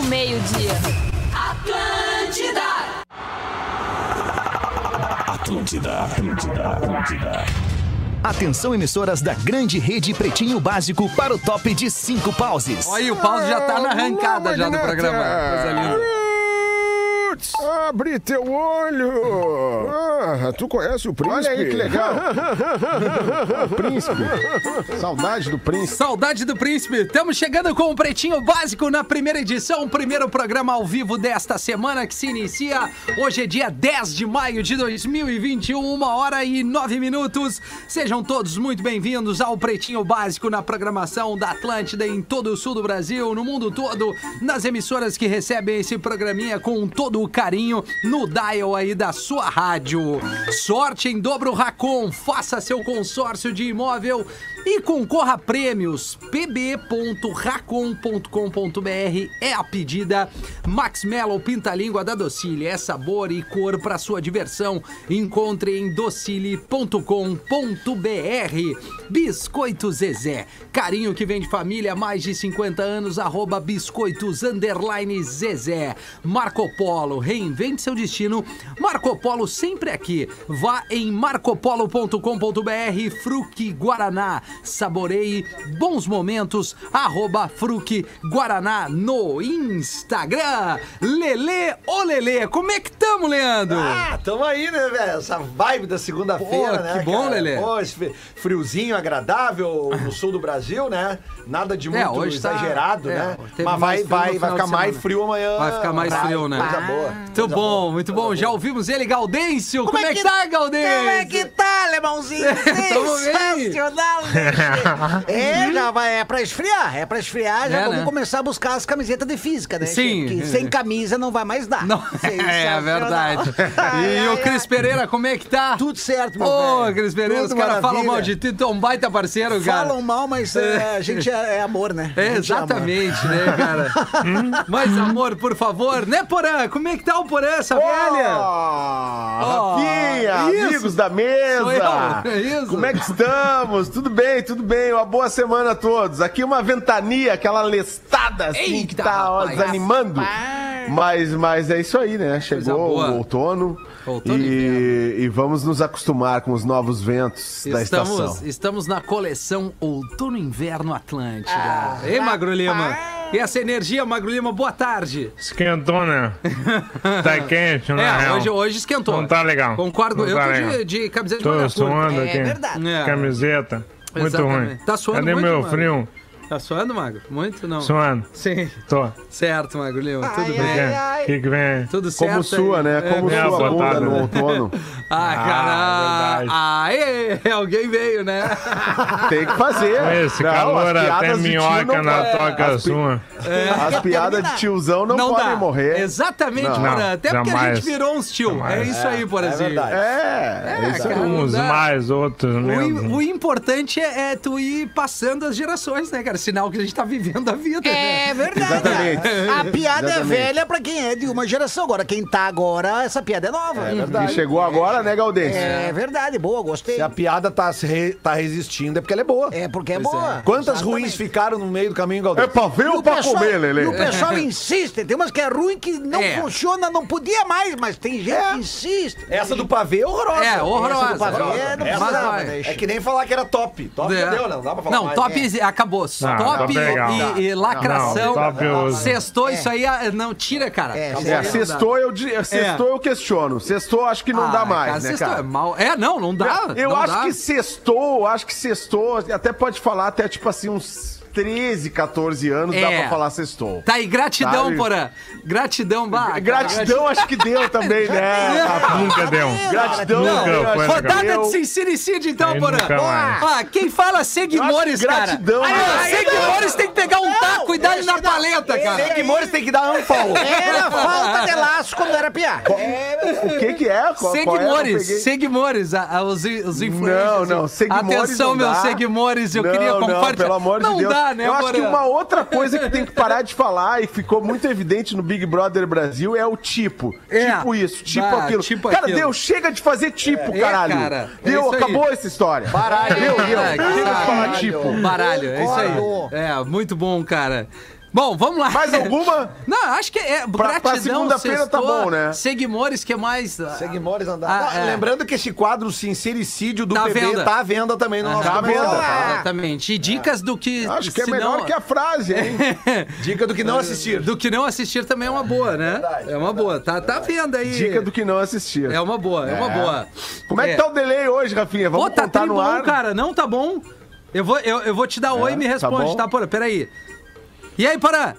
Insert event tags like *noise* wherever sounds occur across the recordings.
ao meio-dia. Atlântida! Atlântida, Atlântida, Atlântida. Atenção, emissoras da grande rede Pretinho Básico para o top de cinco pauses. Olha aí, o pause já tá na arrancada já do programa. Coisa linda. Abre teu olho! Ah, tu conhece o príncipe? Olha aí que legal. *laughs* príncipe. Saudade do príncipe. Saudade do príncipe. Estamos chegando com o Pretinho Básico na primeira edição, primeiro programa ao vivo desta semana que se inicia. Hoje é dia 10 de maio de 2021, uma hora e nove minutos. Sejam todos muito bem-vindos ao Pretinho Básico na programação da Atlântida em todo o sul do Brasil, no mundo todo, nas emissoras que recebem esse programinha com todo o carinho no dial aí da sua rádio. Sorte em dobro Racon, faça seu consórcio de imóvel e concorra a prêmios. pb.racon.com.br é a pedida. Max Mello Pinta-Língua da Docile é sabor e cor para sua diversão. Encontre em docile.com.br. Biscoito Zezé, carinho que vem de família há mais de 50 anos, arroba biscoitos underline Zezé. Marco Polo, reinvente seu destino. Marco Polo sempre aqui. Vá em marcopolo.com.br, Fruque Guaraná. Saboreie bons momentos, arroba Fruque Guaraná no Instagram. Lele, ô Lele, como é que tamo, Leandro? Ah, tamo aí, né, velho? Essa vibe da segunda-feira, né? que bom, cara? Lelê. Pô, esse fri- friozinho agradável no sul do Brasil, né? Nada de muito É, hoje tá- exagerado, é, né? teve Mas vai, vai, vai ficar mais frio amanhã. Vai ficar mais Vai, frio, né? Coisa boa. Muito coisa bom, boa, muito bom. Já ouvimos ele, Gaudêncio. Como, é que tá, Gaudêncio? Como é que tá, alemãozinho? *laughs* Sensacional? É, já vai, é pra esfriar, é pra esfriar, já É, vamos né? começar a buscar as camisetas de física, né? Sim. Que, que sem camisa não vai mais dar. Não, *laughs* é Sensacional. verdade. E ai, o. Cris Pereira, como é que tá? Tudo certo, meu Ô, velho. Cris Pereira, Tudo os caras falam mal de ti, tu é um baita parceiro, cara. Falam mal, mas é, a *laughs* gente é, é amor, né? A É, gente ama. exatamente, né, cara? *laughs* Mais amor, por favor. Né, Porã? Como é que tá o Porã, essa velha? Oh, Rafinha, isso. amigos da Sou mesa. eu, é isso. Como é que estamos? Tudo bem, tudo bem. Uma boa semana a todos. Aqui uma ventania, aquela lestada assim que Eita, tá ó, rapaz. desanimando. Mas, mas é isso aí, né? Chegou o outono. E e, vamos nos acostumar com os novos ventos da Estamos, estação. estamos na coleção Outono e Inverno Atlântida. Ei, Magro Lima? E essa energia, Magro Lima, boa tarde. Esquentou, né? *laughs* Tá quente, na É, hoje, hoje esquentou. Não tá legal. Concordo, Não eu tá tô legal. de, de camiseta de Tô manga curta. suando É aqui. verdade. É. Camiseta. Muito Exatamente. ruim. Tá suando Cadê muito, meu mano? frio? Tá suando, Magro? Muito não. Suando. Sim. Tô. Certo, Magro Lima, tudo Ai, bem. O ai. que, que vem? Tudo certo. Como sua, aí. né? É, Como minha sua bunda botada, no né? outono. Ah, cara. Ah, Aê, *laughs* alguém veio, né? Tem que fazer. Esse Não, calor até minhoca não na podem- toca as sua. As piadas de tiozão não, podem dá. morrer. Exatamente, Não. Porã. Até porque a jamais. gente virou uns tio. É Jamais. isso aí, Porãzinho. verdade. É, É, isso aí. cara, não Uns mais, outros O, menos. im- o importante é, é tu ir passando as gerações, né, cara? Sinal que a gente tá vivendo a vida, né? É verdade. Exatamente. A piada é Exatamente. velha pra quem é de uma geração. Agora, quem tá agora, essa piada é nova. É E chegou agora, né, Galdêncio? É verdade, boa, gostei. Se a piada tá, se re- tá resistindo é porque ela é boa. É porque é Pois boa. Quantas Exatamente. ruins ficaram no meio do caminho, É Galdês? pra ver ou pra pessoal- comer, Lele? E o pessoal *laughs* insiste. Tem umas que é ruim que não É. funciona, não podia mais, mas tem gente É. que insiste. Essa do pavê é horrorosa. É, horrorosa. Essa do pavê horrorosa. não Mas precisava, né? É que nem falar que era top. Top É. já deu, né? Não dá pra falar Não, mais. top acabou. Não, top top é legal. e, e lacração. Não. Sextou, isso aí ah, não tira, cara. É, É, sextou eu, sextou eu questiono. Sextou acho que não Ah, dá mais, cara, né, sextou cara? É, mal. é, não, não dá. Eu não acho dá. que sextou, acho que sextou, até pode falar até tipo assim uns 13, 14 anos dá É. pra falar sextou. Tá aí, gratidão, Sabe? Porã. Gratidão, bah. Gratidão acho que deu também, né? Nunca deu. Gratidão, Nunca que Rodada deu. de sincericídio, então, Porã. Ah, quem fala Seguimores, cara. gratidão, Aí, ó? Seguimores tem que pegar um taco e dar ele na paleta, cara. Seguimores tem que dar um follow. Era falta de laço quando era piá. O que que é? Qual, é? Seguimores, seguimores, a- a- os, os influencers. Não, não, Seguimores Atenção, não meus dá. seguimores, eu não, queria não, compartilhar. pelo amor não de Deus. Dá, né, Eu acho que uma outra coisa que tem que parar de falar e ficou muito evidente no Big Brother Brasil é o tipo. É. Tipo isso, tipo Ah, aquilo. tipo cara, aquilo. deu, chega de fazer tipo, É, caralho. cara, é deu, isso aí. acabou essa história. Baralho. Deu, deu. É, Chega de falar tipo. Baralho, é isso aí. É, muito bom, cara. Bom, vamos lá. Mais alguma? *laughs* Não, acho que é Pra- pra segunda-feira tá bom, né? Seguimores, que mais? Seguimores andar. Ah, Não, é. Lembrando que esse quadro Sincericídio do Tá à PB venda. tá à venda também no nosso Tá à venda, tá? Exatamente. E dicas do que. Acho que é melhor não- que a frase, hein? *laughs* Dica do que não assistir. Do que não assistir também é uma boa, né? Verdade, é uma boa. Tá, tá vendo aí. Dica do que não assistir. É uma boa, é, uma boa. Como é que tá o delay hoje, Rafinha? Vamos Pô, tá contar no bom, ar. cara. Não tá bom. Eu vou, eu, eu vou te dar oi e me tá responde, bom. tá, Porã? Peraí. E aí, Porã?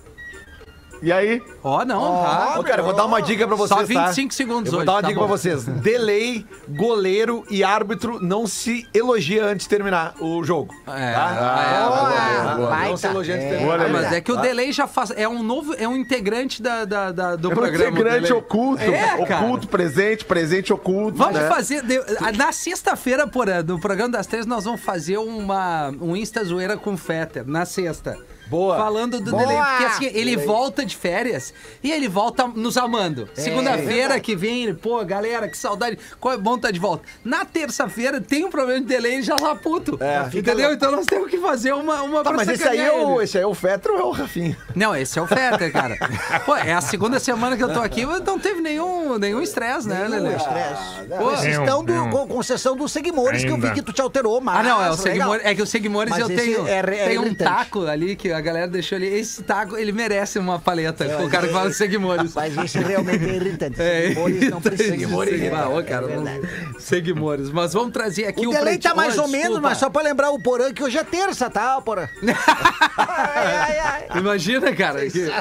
E aí? Ó, não, tá. Ô, cara, eu vou dar uma dica pra vocês, Só 25 tá? segundos Eu vou hoje, dar uma tá dica bom. pra vocês. Delay, goleiro e árbitro não se elogia antes de terminar o jogo. É, tá? é, Boa, boa, boa. baita. Não se elogia antes de É. terminar. Ah, mas é que o delay já faz. É um novo. É um integrante da, da- da- do É um programa. integrante oculto. É, cara. oculto, presente, presente oculto. Vamos né? fazer. de- Na sexta-feira, porra, no programa das três, nós vamos fazer uma, um Insta Zoeira com o Fetter. Na sexta. Boa. Falando do Boa. delay. Porque assim, ele volta de férias e ele volta nos amando. Segunda-feira que vem, ele, pô, galera, que saudade. Como é bom tá de volta. Na terça-feira tem um problema de delay e já tá puto. É, entendeu? Então nós temos que fazer uma. uma Tá, mas esse aí, é o, esse aí é o Fetter ou é o Rafinha? Não, esse é o Fetter, cara. *laughs* Pô, é a segunda semana que eu tô aqui, mas não teve nenhum nenhum estresse, né, Lelê? Estresse. Pô, do, nenhum. com concessão dos seguidores que eu vi que tu te alterou, mas Ah, não, é o legal. Seguimores. É que o Seguimores Mas eu tenho. é é tem um taco ali que a galera deixou ali. Esse taco, ele merece uma paleta. É, o cara que fala de Seguimores. Mas isso realmente é irritante. É, Seguidores não precisam. Seguimores. Ah, ô, cara, É. Seguimores. Mas vamos trazer aqui O o delay tá mais Ô, ou menos, desculpa. mas só pra lembrar o Porã que hoje é terça, tá, Porã? *laughs* ai, ai, ai. Imagina, cara. que-.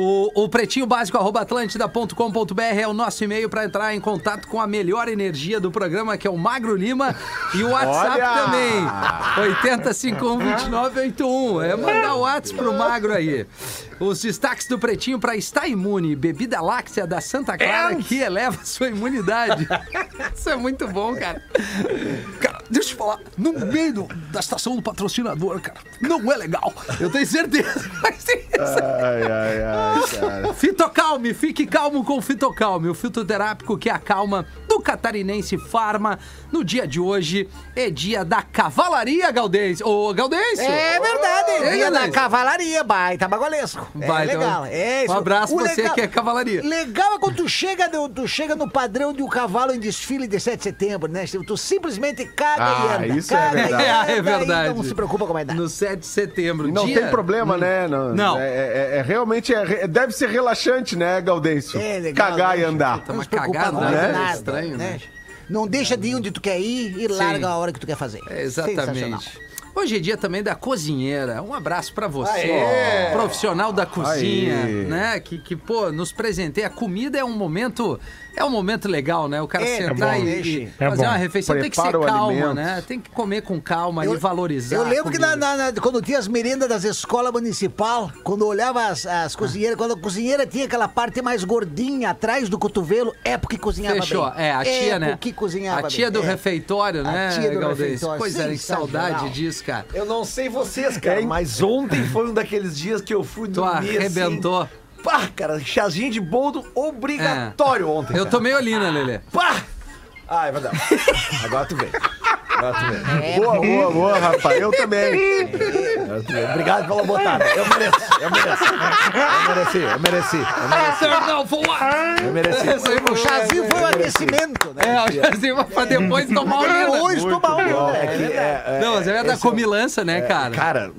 O, o pretinho básico atlântida.com.br é o nosso e-mail para entrar em contato com a melhor energia do programa, que é o Magro Lima. E o WhatsApp Olha! também. 80512981. É mandar o WhatsApp pro Magro aí. Os destaques do Pretinho para estar imune. Bebida láctea da Santa Clara que eleva sua imunidade. *laughs* Isso é muito bom, cara. Cara, deixa eu te falar. No meio do- da estação do patrocinador, cara, não é legal. Eu tenho certeza. *laughs* isso. Ai, ai, ai, cara. Fitocalme, fique calmo com o Fitocalme, o fitoterápico que acalma do catarinense Farma. No dia de hoje é dia da cavalaria, Galdêncio. Ô, Galdêncio! É verdade, Ei, dia da cavalaria, baita bagulhesco. Vai, é então, legal, é isso. um abraço pra você que é cavalaria. Legal é quando tu chega, no, tu chega no padrão de um cavalo em desfile de 7 de setembro, né? Tu simplesmente caga Ah, e anda. isso é e verdade. anda, *laughs* É, é verdade. e Não se preocupa com a idade. No 7 de setembro. Não dia- tem problema, né? Não. Não. É, é- é realmente é re- deve ser relaxante, né, Gaudêncio? É legal. Cagar né? e andar. Não se preocupa cagada, com né? nada, Estranho, né? Não deixa de ir onde tu quer ir e larga a hora que tu quer fazer. É, Sensacional. exatamente. Hoje é dia também da cozinheira. Um abraço pra você, Aê! profissional da cozinha, Aê! né? Que, que, pô, nos presenteia. A comida é um momento, é um momento legal, né? O cara É, sentar é bom. e, e É fazer bom. uma refeição tem que ser Prepara calma, alimento. né? Tem que comer com calma e valorizar. Eu lembro que na, na- na- quando tinha as merendas das escolas municipal, quando eu olhava as, as cozinheiras, quando a cozinheira tinha aquela parte mais gordinha atrás do cotovelo, é porque cozinhava Fechou. bem. É, a tia, né? porque cozinhava A tia bem. do É. refeitório, né, A tia do Galdês? refeitório. Pois é, que saudade disso, cara. Eu não sei vocês, cara, mas ontem foi um daqueles dias que eu fui Tu dormir arrebentou. assim. Pá, cara, chazinho de boldo obrigatório ontem. Eu cara. tomei olina, Lelê. Pá! Ah, é verdade. Agora tu vem. É, Boa, boa, boa, rapaz. Eu também. Obrigado pela botada. Eu mereço, eu mereço. Eu mereci, eu mereci. Eu mereci. Não, vou lá. Eu mereci. O chazinho foi o aquecimento, né? É, o chazinho pra depois tomar olina. Hoje tomar um. É é, é, Não, mas é da comilança, né, cara? Cara,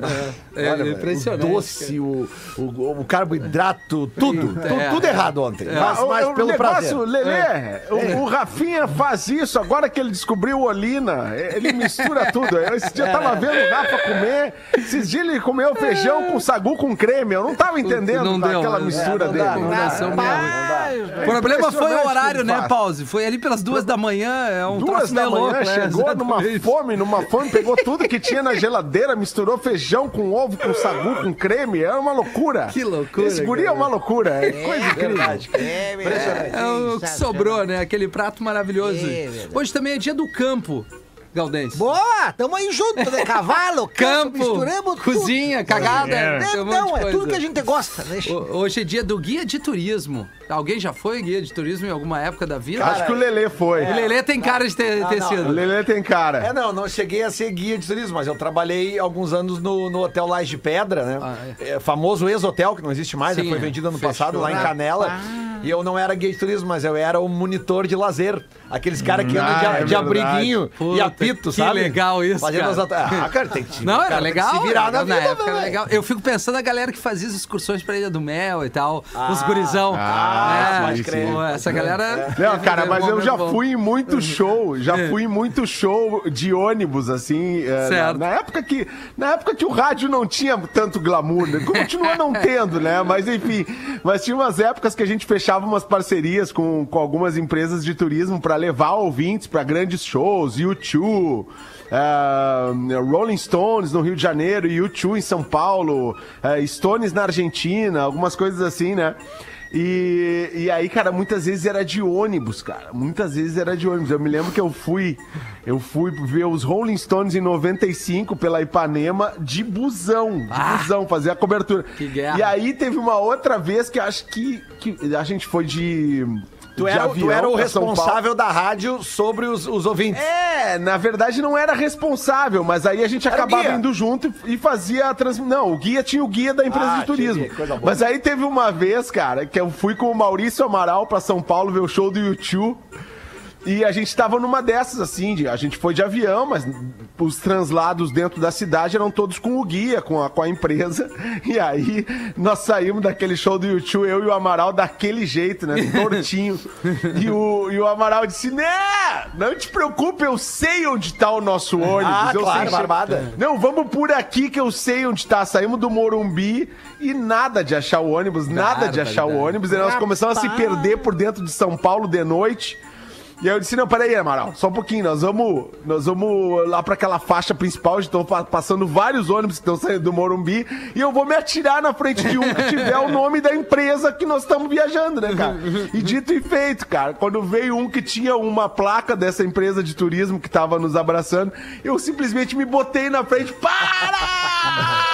É olha, impressionante, O doce, o, o, o carboidrato, tudo. tu- É. tudo errado ontem. Mas, Ah, o- mas o pelo negócio, prazer. Lelê, o, o Rafinha faz isso agora que ele descobriu o Olina. Ele mistura tudo. Eu, esse dia eu tava vendo o Rafa comer. Esses dias ele comeu feijão com sagu com creme. Eu não tava entendendo Não deu, aquela né? mistura É, não dele. dá, Combinação Rapaz, O problema foi o horário, né. Pause? Foi ali pelas duas da manhã, é um Duas troço da meio manhã, louco, né? chegou numa Exatamente. fome, numa fome, pegou tudo que tinha na geladeira, misturou feijão com ovo, com sagu, com creme. É uma loucura. Que loucura, Esse guri é uma loucura. É coisa incrível. Verdade. É, verdade. É o que sobrou, né? Aquele prato maravilhoso. É. Hoje também é dia do campo, Galdense. Boa, tamo aí junto, né? Cavalo, *laughs* campo, misturamos cozinha, cagada. Tudo. um É, de é tudo que a gente gosta, né? Ho- Hoje é dia do guia de turismo. Alguém já foi guia de turismo em alguma época da vida? Acho que o Lelê foi. O Lelê tem cara de ter, ter não, O sido. Lelê tem cara. É, não, não cheguei a ser guia de turismo, mas eu trabalhei alguns anos no, no Hotel Laje de Pedra, né? Ah, É, famoso ex-hotel, que não existe mais, né? Sim, foi é. vendido ano Fechou. passado lá em Ah. Canela. E eu não era guia de turismo, mas eu era o monitor de lazer. Aqueles caras que Ah, andam de, é de verdade. Puta, abriguinho e apito, que sabe? legal isso, Fazendo cara. Ah, cara, tem que Não, cara, era que legal. Se virar na na vida, época legal. Eu fico pensando na galera que fazia as excursões pra Ilha do Mel e tal. os Ah, gurizão. ah, É, pode crer. pô, Essa galera. Não, teve cara, mas eu já fui em muito show, já *laughs* fui em muito show de ônibus, assim, é, na, Certo. na época que na época que o rádio não tinha tanto glamour, né? continua não *laughs* tendo, né? Mas enfim, mas tinha umas épocas que a gente fechava umas parcerias com, com algumas empresas de turismo para levar ouvintes para grandes shows, U2, é, Rolling Stones no Rio de Janeiro, U2 em São Paulo, é, Stones na Argentina, algumas coisas assim, né? E, e aí, cara, muitas vezes era de ônibus, cara. Muitas vezes era de ônibus. Eu me lembro que eu fui, eu fui ver os Rolling Stones em 95 pela Ipanema de busão, de Ah! busão, fazer a cobertura. Que guerra. E aí teve uma outra vez que acho que, que a gente foi de Tu era, tu era o responsável da rádio sobre os, os ouvintes. É, na verdade não era responsável, mas aí a gente Era acabava guia. indo junto e e fazia a transmissão. Não, o guia tinha o guia da empresa Ah, de turismo. Mas aí teve uma vez, cara, que eu fui com o Maurício Amaral pra São Paulo ver o show do YouTube. E a gente tava numa dessas, assim, de- a gente foi de avião, mas os translados dentro da cidade eram todos com o guia, com a, com a empresa. *laughs* E aí nós saímos daquele show do YouTube, eu e o Amaral, daquele jeito, né? Tortinho. *laughs* e, o, e o Amaral disse: Né, não te preocupe, eu sei onde tá o nosso ônibus. Ah, eu claro, sei barbada. Não, vamos por aqui que eu sei onde tá. Saímos do Morumbi e nada de achar o ônibus, nada de achar o Barbaridade. ônibus. E nós começamos a se perder por dentro de São Paulo de noite. E aí eu disse, não, peraí, Amaral, só um pouquinho, nós vamos, nós vamos lá pra aquela faixa principal, estão passando vários ônibus que estão saindo do Morumbi, e eu vou me atirar na frente de um que tiver o nome da empresa que nós estamos viajando, né, cara? E dito e feito, cara, quando veio um que tinha uma placa dessa empresa de turismo que tava nos abraçando, eu simplesmente me botei na frente, para!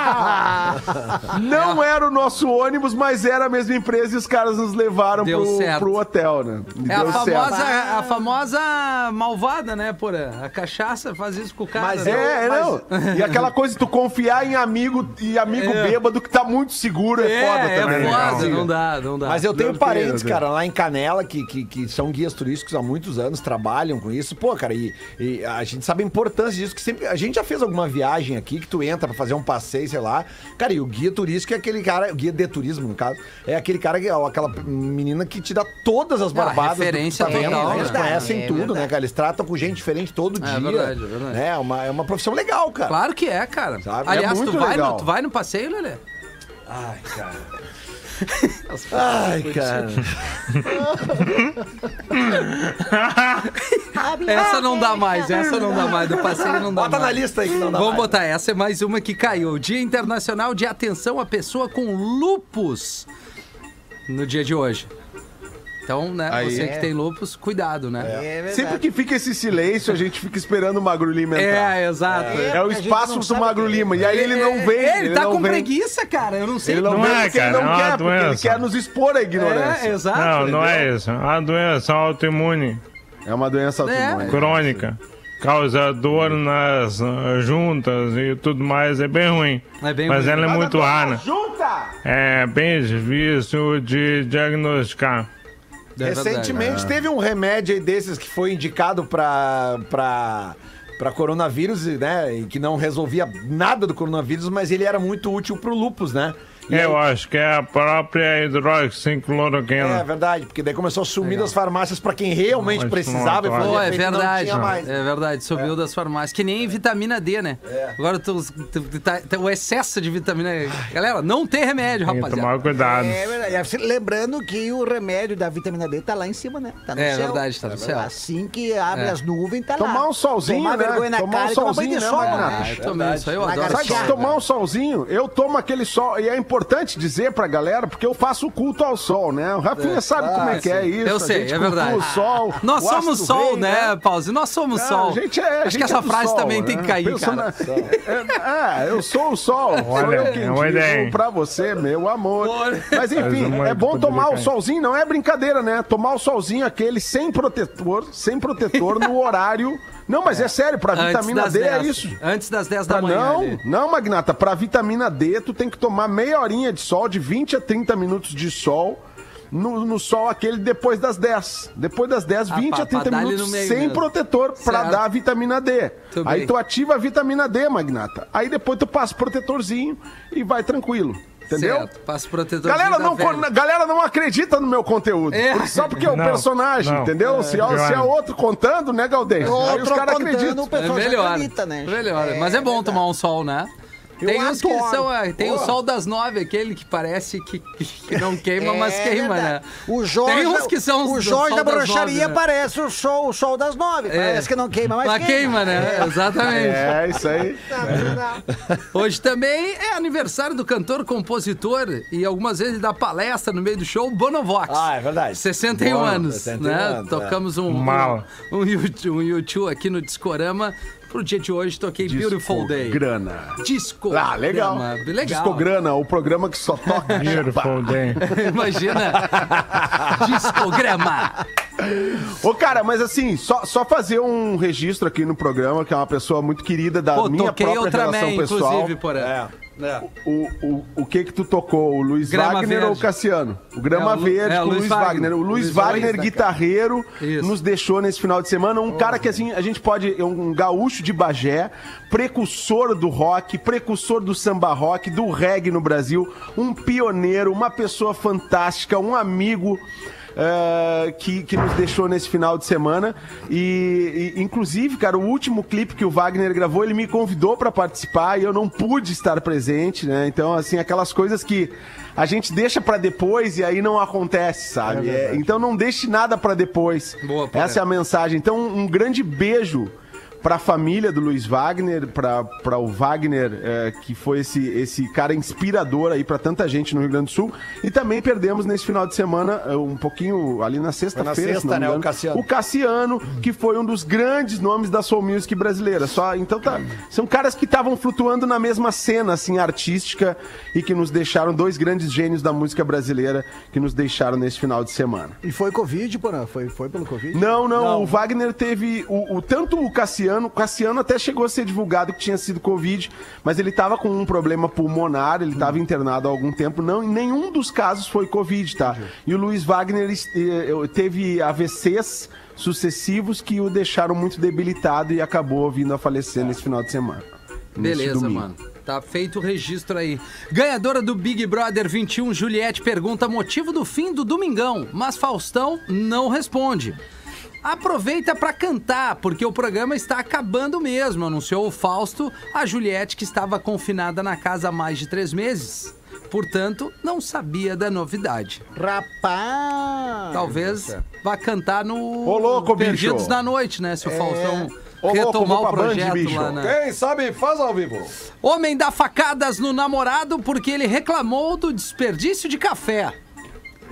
*laughs* Não era o nosso ônibus, mas era a mesma empresa e os caras nos levaram Deu pro, certo. pro hotel, né? E É a deu certo. famosa, a famosa malvada, né, porra? A cachaça faz isso com o cara. Mas né? É, Mas- não. E aquela coisa de tu confiar em amigo e amigo É. bêbado que tá muito seguro é, É, foda é também. né? foda, não dá, não dá. Mas eu tenho parentes, Deus. cara, lá em Canela, que, que, que são guias turísticos há muitos anos, trabalham com isso. Pô, cara, e, e a gente sabe a importância disso, que sempre. A gente já fez alguma viagem aqui que tu entra pra fazer um passeio, sei lá. Cara, e o guia turístico é aquele cara, o guia de turismo, no caso, é aquele cara, que, ó, aquela menina que te dá todas as Ah, barbadas. do que tu referência tá vendo, total, né? Eles né? conhecem É tudo, né, cara? Eles tratam com gente diferente todo É dia. verdade, é verdade. É, uma, é uma profissão legal, cara. Claro que é, cara. Sabe? Aliás, É tu, vai legal. no, tu vai no passeio, Lelê? Ai, cara. Ai, cara. Essa não dá mais, essa não dá mais. Do passeio não dá Bota na mais. lista aí que não dá Vamos mais. botar, essa é mais uma que caiu. Dia Internacional de Atenção à Pessoa com Lupus. No dia de hoje. Então, né, Aí. você que tem lupus, cuidado, né? É verdade. Sempre que fica esse silêncio, a gente fica esperando o Magro Lima entrar. É, exato. É, o a gente espaço do Magro é. Lima. E aí ele não vem. É, ele, tá com vem. preguiça, cara. Eu não sei. Ele não, Não vem é, porque cara, ele não é quer, porque ele doença. quer nos expor à ignorância. É, exato. Não, não é isso. É uma doença autoimune, É uma doença autoimune. crônica. Causa dor nas juntas e tudo mais. É bem ruim. É bem Mas ruim. ela é muito rara. Junta! É bem difícil de diagnosticar. É verdade. Recentemente teve um remédio aí desses que foi indicado pra, pra, pra coronavírus, né? E que não resolvia nada do coronavírus, mas ele era muito útil pro lupus, né? E Eu aí- acho que é a própria É hidroxicloroquina. verdade, porque daí começou a sumir das farmácias pra quem realmente Não, precisava e não, fazia Pô, é verdade. tinha mais. É verdade, subiu das farmácias. Que nem vitamina D, né? Agora tu, tu- tu- tá- tá- o excesso de vitamina Galera, não tem remédio, Tem que rapaziada. tomar cuidado. É verdade. E, assim, Lembrando que o remédio da vitamina D tá lá em cima, né? Tá no É céu. verdade, tá no céu. Assim que abre É. as nuvens, tá lá. Tomar um solzinho, Tomar né? vergonha na Tomar cara um e tomar banho de solzinho, né, eu tomei isso aí, eu adoro Sabe tomar um solzinho? Eu tomo aquele sol, e é importante importante dizer pra galera, porque eu faço o culto ao sol, né? O Rafinha sabe como é que é isso. Eu a sei, gente é verdade. O sol, *laughs* Nós o somos sol, rei, né, Pause? Nós somos sol. a gente é, a Acho gente que essa é frase sol, também né? tem que cair, Pensa cara. na- É, é, eu sou o sol. sou Olha, eu quem é uma ideia. digo pra você, meu amor. Olha. Mas enfim, é bom tomar o cair. solzinho, não é brincadeira, né? Tomar o solzinho aquele sem protetor, sem protetor no horário. Não, mas é sério, pra Antes vitamina D é 10. isso. Antes das 10 Pra da manhã. não, ali. não, Magnata, pra vitamina D, tu tem que tomar meia horinha de sol, de 20 a 30 minutos de sol. No, no sol aquele depois das 10. Depois das 10, Ah, 20 pra- a 30 pra dar ali minutos sem mesmo. protetor pra dar a vitamina D. Tudo Aí bem. tu ativa a vitamina D, Magnata. Aí depois tu passa o protetorzinho e vai tranquilo. Entendeu? Certo, passa protetor. Galera não, galera não acredita no meu conteúdo. É. Por- Só porque é o Não, personagem, não. entendeu? Se, é, se é outro contando, né, Galdês? Aí os caras acreditam. é melhor. acredita, né? Melhor. Mas é bom tomar um sol, né? Tem uns que são. ah, Tem o sol das nove, aquele que parece que, que não queima, mas É queima, né? O Jorge, Tem uns que são o Jorge da brocharia né? parece o sol, o sol das nove. É. Parece que não queima, mas, Mas queima, né? Exatamente. É, isso aí. Hoje também é aniversário do cantor, compositor e algumas vezes ele dá palestra no meio do show, Bonovox. Ah, é verdade. 61 Bono, anos, 61 né? anos, é. Tocamos um, Mala. um, um, YouTube, um YouTube aqui no Discorama. Pro dia de hoje, toquei Beautiful Day. Grana. Disco. Ah, legal. Legal. Discograna, o programa que só toca. *laughs* Beautiful day. *laughs* Imagina. Discograma. Ô, cara, mas assim, só, só fazer um registro aqui no programa, que é uma pessoa muito querida da Pô, minha própria relação pessoal. inclusive, por É. O, o, o que que tu tocou? O Luiz Grama Wagner Verde. ou o Cassiano? O Grama É, o Lu- Verde é, o com o Luiz Luiz Wagner. Wagner. O Luiz Luiz Wagner, Wagner, guitarreiro, Isso. nos deixou nesse final de semana. Um cara que assim, a gente pode. É um gaúcho de Bagé, precursor do rock, precursor do samba rock, do reggae no Brasil, um pioneiro, uma pessoa fantástica, um amigo. Eh, que, que nos deixou nesse final de semana e, e, inclusive, cara, o último clipe que o Wagner gravou, ele me convidou pra participar e eu não pude estar presente, né? Então, assim, aquelas coisas que a gente deixa pra depois e aí não acontece, sabe? É, então não deixe nada pra depois. Boa. Essa é a mensagem. Então, um grande beijo pra família do Luiz Wagner, pra pra o Wagner, eh, que foi esse, esse cara inspirador aí pra tanta gente no Rio Grande do Sul. E também perdemos nesse final de semana, eh, um pouquinho ali na sexta-feira. sexta, se não me né, o Cassiano. O Cassiano, que foi um dos grandes nomes da Soul Music brasileira. Só, então tá, são caras que estavam flutuando na mesma cena assim artística e que nos deixaram dois grandes gênios da música brasileira que nos deixaram nesse final de semana. E foi Covid, Porã? Foi, foi pelo Covid? Não, não, o Wagner teve. O, o- tanto o Cassiano, o Cassiano até chegou a ser divulgado que tinha sido Covid, mas ele tava com um problema pulmonar, ele tava internado há algum tempo. Não, em nenhum dos casos foi Covid, tá? E o Luiz Wagner eh, teve AVCs sucessivos que o deixaram muito debilitado e acabou vindo a falecer nesse final de semana. Beleza, mano. Tá feito o registro aí. Ganhadora do Big Brother 21, Juliette pergunta motivo do fim do Domingão, mas Faustão não responde. Aproveita pra cantar, porque o programa está acabando mesmo, anunciou o Fausto, a Juliette que estava confinada na casa há mais de três meses. Portanto, não sabia da novidade. Rapaz! Talvez vá cantar no Ô, louco, Perdidos bicho. na Noite, né? Se o Faustão Ô, louco, retomar vou o projeto lá na... Quem sabe faz ao vivo. Homem dá facadas no namorado porque ele reclamou do desperdício de café.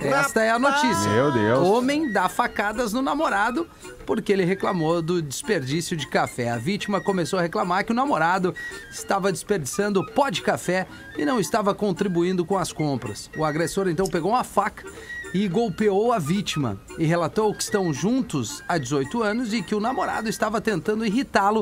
Esta é a notícia. Meu Deus. Homem dá facadas no namorado porque ele reclamou do desperdício de café. A vítima começou a reclamar que o namorado estava desperdiçando pó de café e não estava contribuindo com as compras. O agressor então pegou uma faca e golpeou a vítima e relatou que estão juntos há 18 anos e que o namorado estava tentando irritá-lo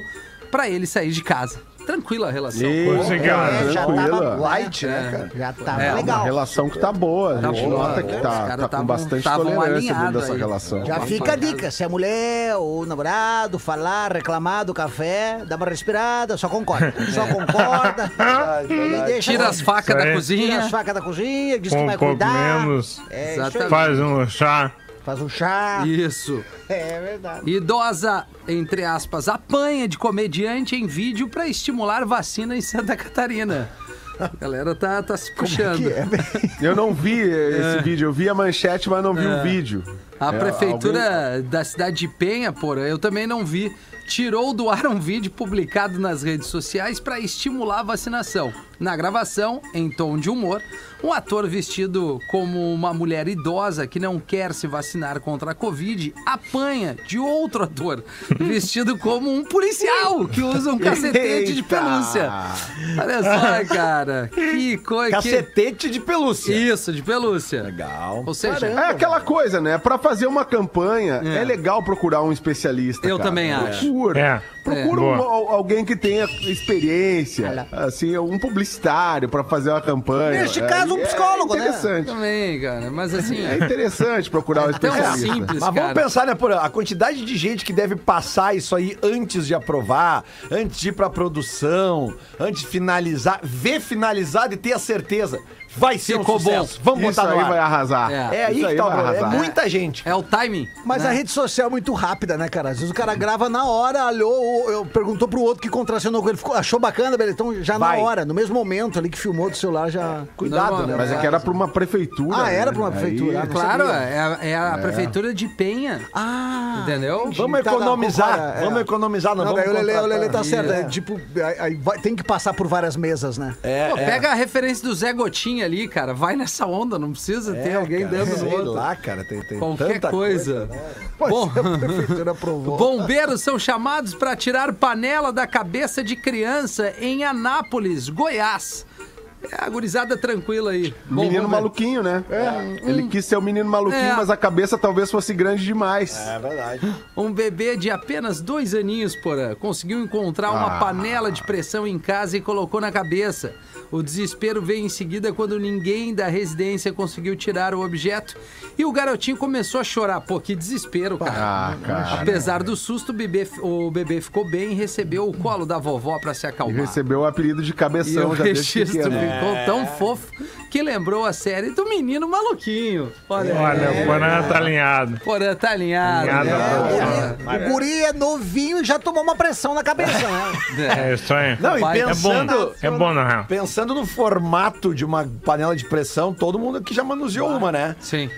para ele sair de casa. Tranquila a relação. Ela- É, já tava Tranquila. Light, né, cara? Já tava É, Uma legal. relação que tá boa, a Tá gente boa. nota que Os tá, caras tá com bastante tolerância dentro dessa aí. relação. Já fica a dica, se a mulher ou o namorado falar, reclamar do café, dá uma respirada, só concorda. *laughs* Só concorda. *laughs* e deixa Tira as facas Isso da aí. tira cozinha. as facas da cozinha, diz Com que um vai pouco cuidar. menos. É, isso. Faz um chá. Faz um chá. Isso. *laughs* É verdade. Idosa, entre aspas, apanha de comediante em vídeo pra estimular vacina em Santa Catarina. A galera tá, tá se puxando. é? *laughs* Eu não vi esse vídeo, eu vi a manchete, mas não vi o vídeo. A É, prefeitura da cidade de Penha, porra, eu também não vi. Tirou do ar um vídeo publicado nas redes sociais para estimular a vacinação. Na gravação, em tom de humor, um ator vestido como uma mulher idosa que não quer se vacinar contra a Covid apanha de outro ator vestido como um policial que usa um cacetete de pelúcia. Olha só, cara. Que coisa. Cacetete de pelúcia. Isso, de pelúcia. Legal. Ou seja, É aquela coisa, né? Pra fazer uma campanha, é, legal procurar um especialista. Eu cara. também acho. Procura. É. Procura É. um- alguém que tenha experiência, assim, um publicitário pra fazer uma campanha. Neste caso, um psicólogo, é né? interessante. também, cara. Mas assim. É interessante procurar um Tão especialista. simples, Mas vamos cara. pensar, né, por a quantidade de gente que deve passar isso aí antes de aprovar, antes de ir pra produção, antes de finalizar, ver finalizado e ter a certeza. Vai ser Ficou um sucesso. bom. Vamos Isso botar no aí ar. vai arrasar. É. É aí que tá o problema. É muita gente. É o timing. Mas né? a rede social é muito rápida, né, cara? Às vezes o cara grava na hora, olhou, eu, perguntou pro outro que contracionou com ele, ficou, achou bacana, beleza? Então já Vai. na hora, no mesmo momento ali que filmou do celular, já. Cuidado, Não, né? Mas é que era pra uma prefeitura. Ah, era né? pra uma prefeitura. Aí- Ah, Claro, sabia. é a, é a prefeitura de Penha. Ah! Entendeu? Vamos economizar. é. Vamos economizar, não, Não, vamos daí o Lele, o Lele tá certo. É, É. tipo, aí, aí vai- tem que passar por várias mesas, né? É, Pô, é. pega a referência do Zé Gotinha ali, cara. Vai nessa onda, não precisa ter É, alguém cara, dando no sei outro. lá, cara, tem, tem Qualquer tanta coisa. Pois Bom, é, bombeiros são chamados para tirar panela da cabeça de criança em Anápolis, Goiás. É a gurizada tranquila aí. Bom, Menino maluquinho, né? Ele quis ser o menino maluquinho, É. mas a cabeça talvez fosse grande demais. É verdade. *laughs* Um bebê de apenas dois aninhos, porã, conseguiu encontrar uma Ah. panela de pressão em casa e colocou na cabeça. O desespero veio em seguida quando ninguém da residência conseguiu tirar o objeto e o garotinho começou a chorar. Pô, que desespero, cara. Ah, cara. Apesar do susto, o bebê, o bebê ficou bem e recebeu o colo da vovó pra se E acalmar. recebeu o apelido de E cabeção o já registro pequeno. ficou tão fofo que lembrou a série do menino maluquinho. Olha, Olha, o Porã tá alinhado. Porã tá alinhado. Alinhado né? à produção. O guri é novinho e já tomou uma pressão na cabeça, né? É isso aí. Não, e Vai. É bom, pensando, é bom na real. pensando no formato de uma panela de pressão, todo mundo aqui já manuseou uma, né? Sim.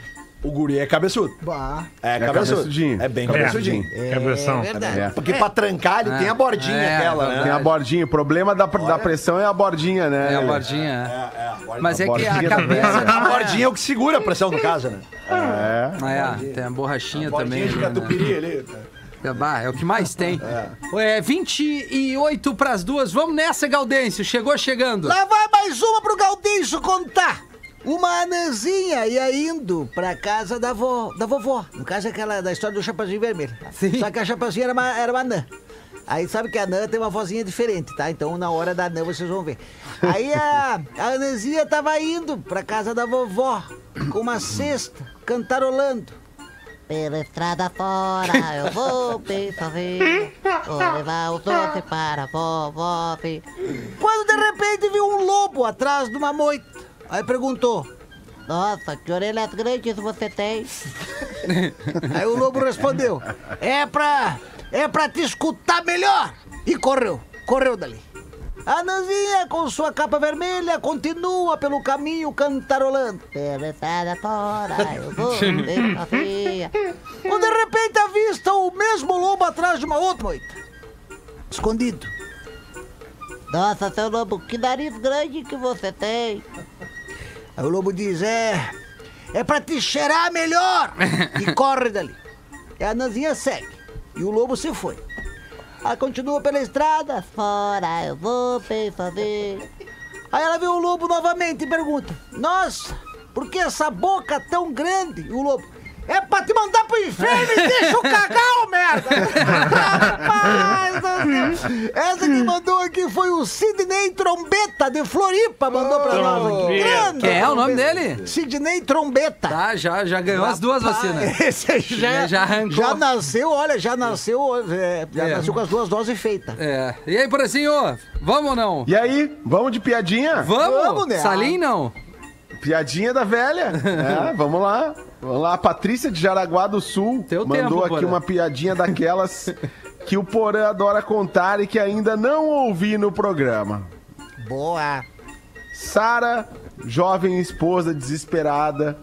O guri é cabeçudo. Bah. É, É cabeçudo. cabeçudinho. É bem É, cabeçudinho. cabeção. É. Porque pra trancar ele tem a bordinha É, aquela, verdade. Tem né? a bordinha. O problema da, da pressão é a bordinha, né? É a bordinha. é. É, a bordinha. Mas é que a bordinha cabeça. A bordinha é o que segura a pressão no caso, né? É. É, tem a borrachinha Bordinha também. de ali, né? catupiry ali. É, bah, é o que mais tem. É, 28 pras duas. Vamos nessa, Gaudêncio. Chegou chegando. Lá vai mais uma pro Gaudêncio contar. Uma anãzinha ia indo pra casa da, vo, da vovó. No caso, é aquela da história do Chapeuzinho Vermelho. Sim. Só que a Chapeuzinho era uma, era uma anã. Aí sabe que a anã tem uma vozinha diferente, tá? Então na hora da anã vocês vão ver. Aí a, a anãzinha tava indo pra casa da vovó com uma cesta, cantarolando. Pela estrada fora eu vou bem sozinho. Vou levar os doces para a vovó. Quando de repente viu um lobo atrás de uma moita. Aí perguntou. Nossa, que orelhas grandes você tem. *laughs* Aí o lobo respondeu: É pra. É pra te escutar melhor! E correu, correu dali. A Nanzinha, com sua capa vermelha, continua pelo caminho cantarolando. Fora eu vou. *laughs* Quando de repente avista o mesmo lobo atrás de uma outra moita. Escondido. Nossa, seu lobo, que nariz grande que você tem. Aí o lobo diz: É. É pra te cheirar melhor! *laughs* E corre dali. E a Nanzinha segue. E o lobo se foi. Ela continua pela estrada. Fora eu vou bem sozinha. Aí ela vê o lobo novamente e pergunta: Nossa, por que essa boca tão grande? E o lobo: É pra te mandar pro inferno e deixa eu cagar, ô merda! Rapaz, céu. essa que mandou aqui foi o Sidney Trombeta de Floripa, mandou pra nós aqui. Grande Quem é o nome dele? Sidney Trombeta. Tá, já, já ganhou as duas vacinas. Esse aí já, Já arrancou. já nasceu, olha, já nasceu, é, já É. nasceu com as duas doses feitas. É. E aí, Poracinho? Vamos ou não? E aí, vamos de piadinha? Vamos? Vamos, né? Salim não? Piadinha da velha. É, vamos lá. Vamos lá. A Patrícia de Jaraguá do Sul Teu mandou tempo, aqui Porã. uma piadinha daquelas *laughs* que o Porã adora contar e que ainda não ouvi no programa. Boa. Sara, jovem esposa desesperada,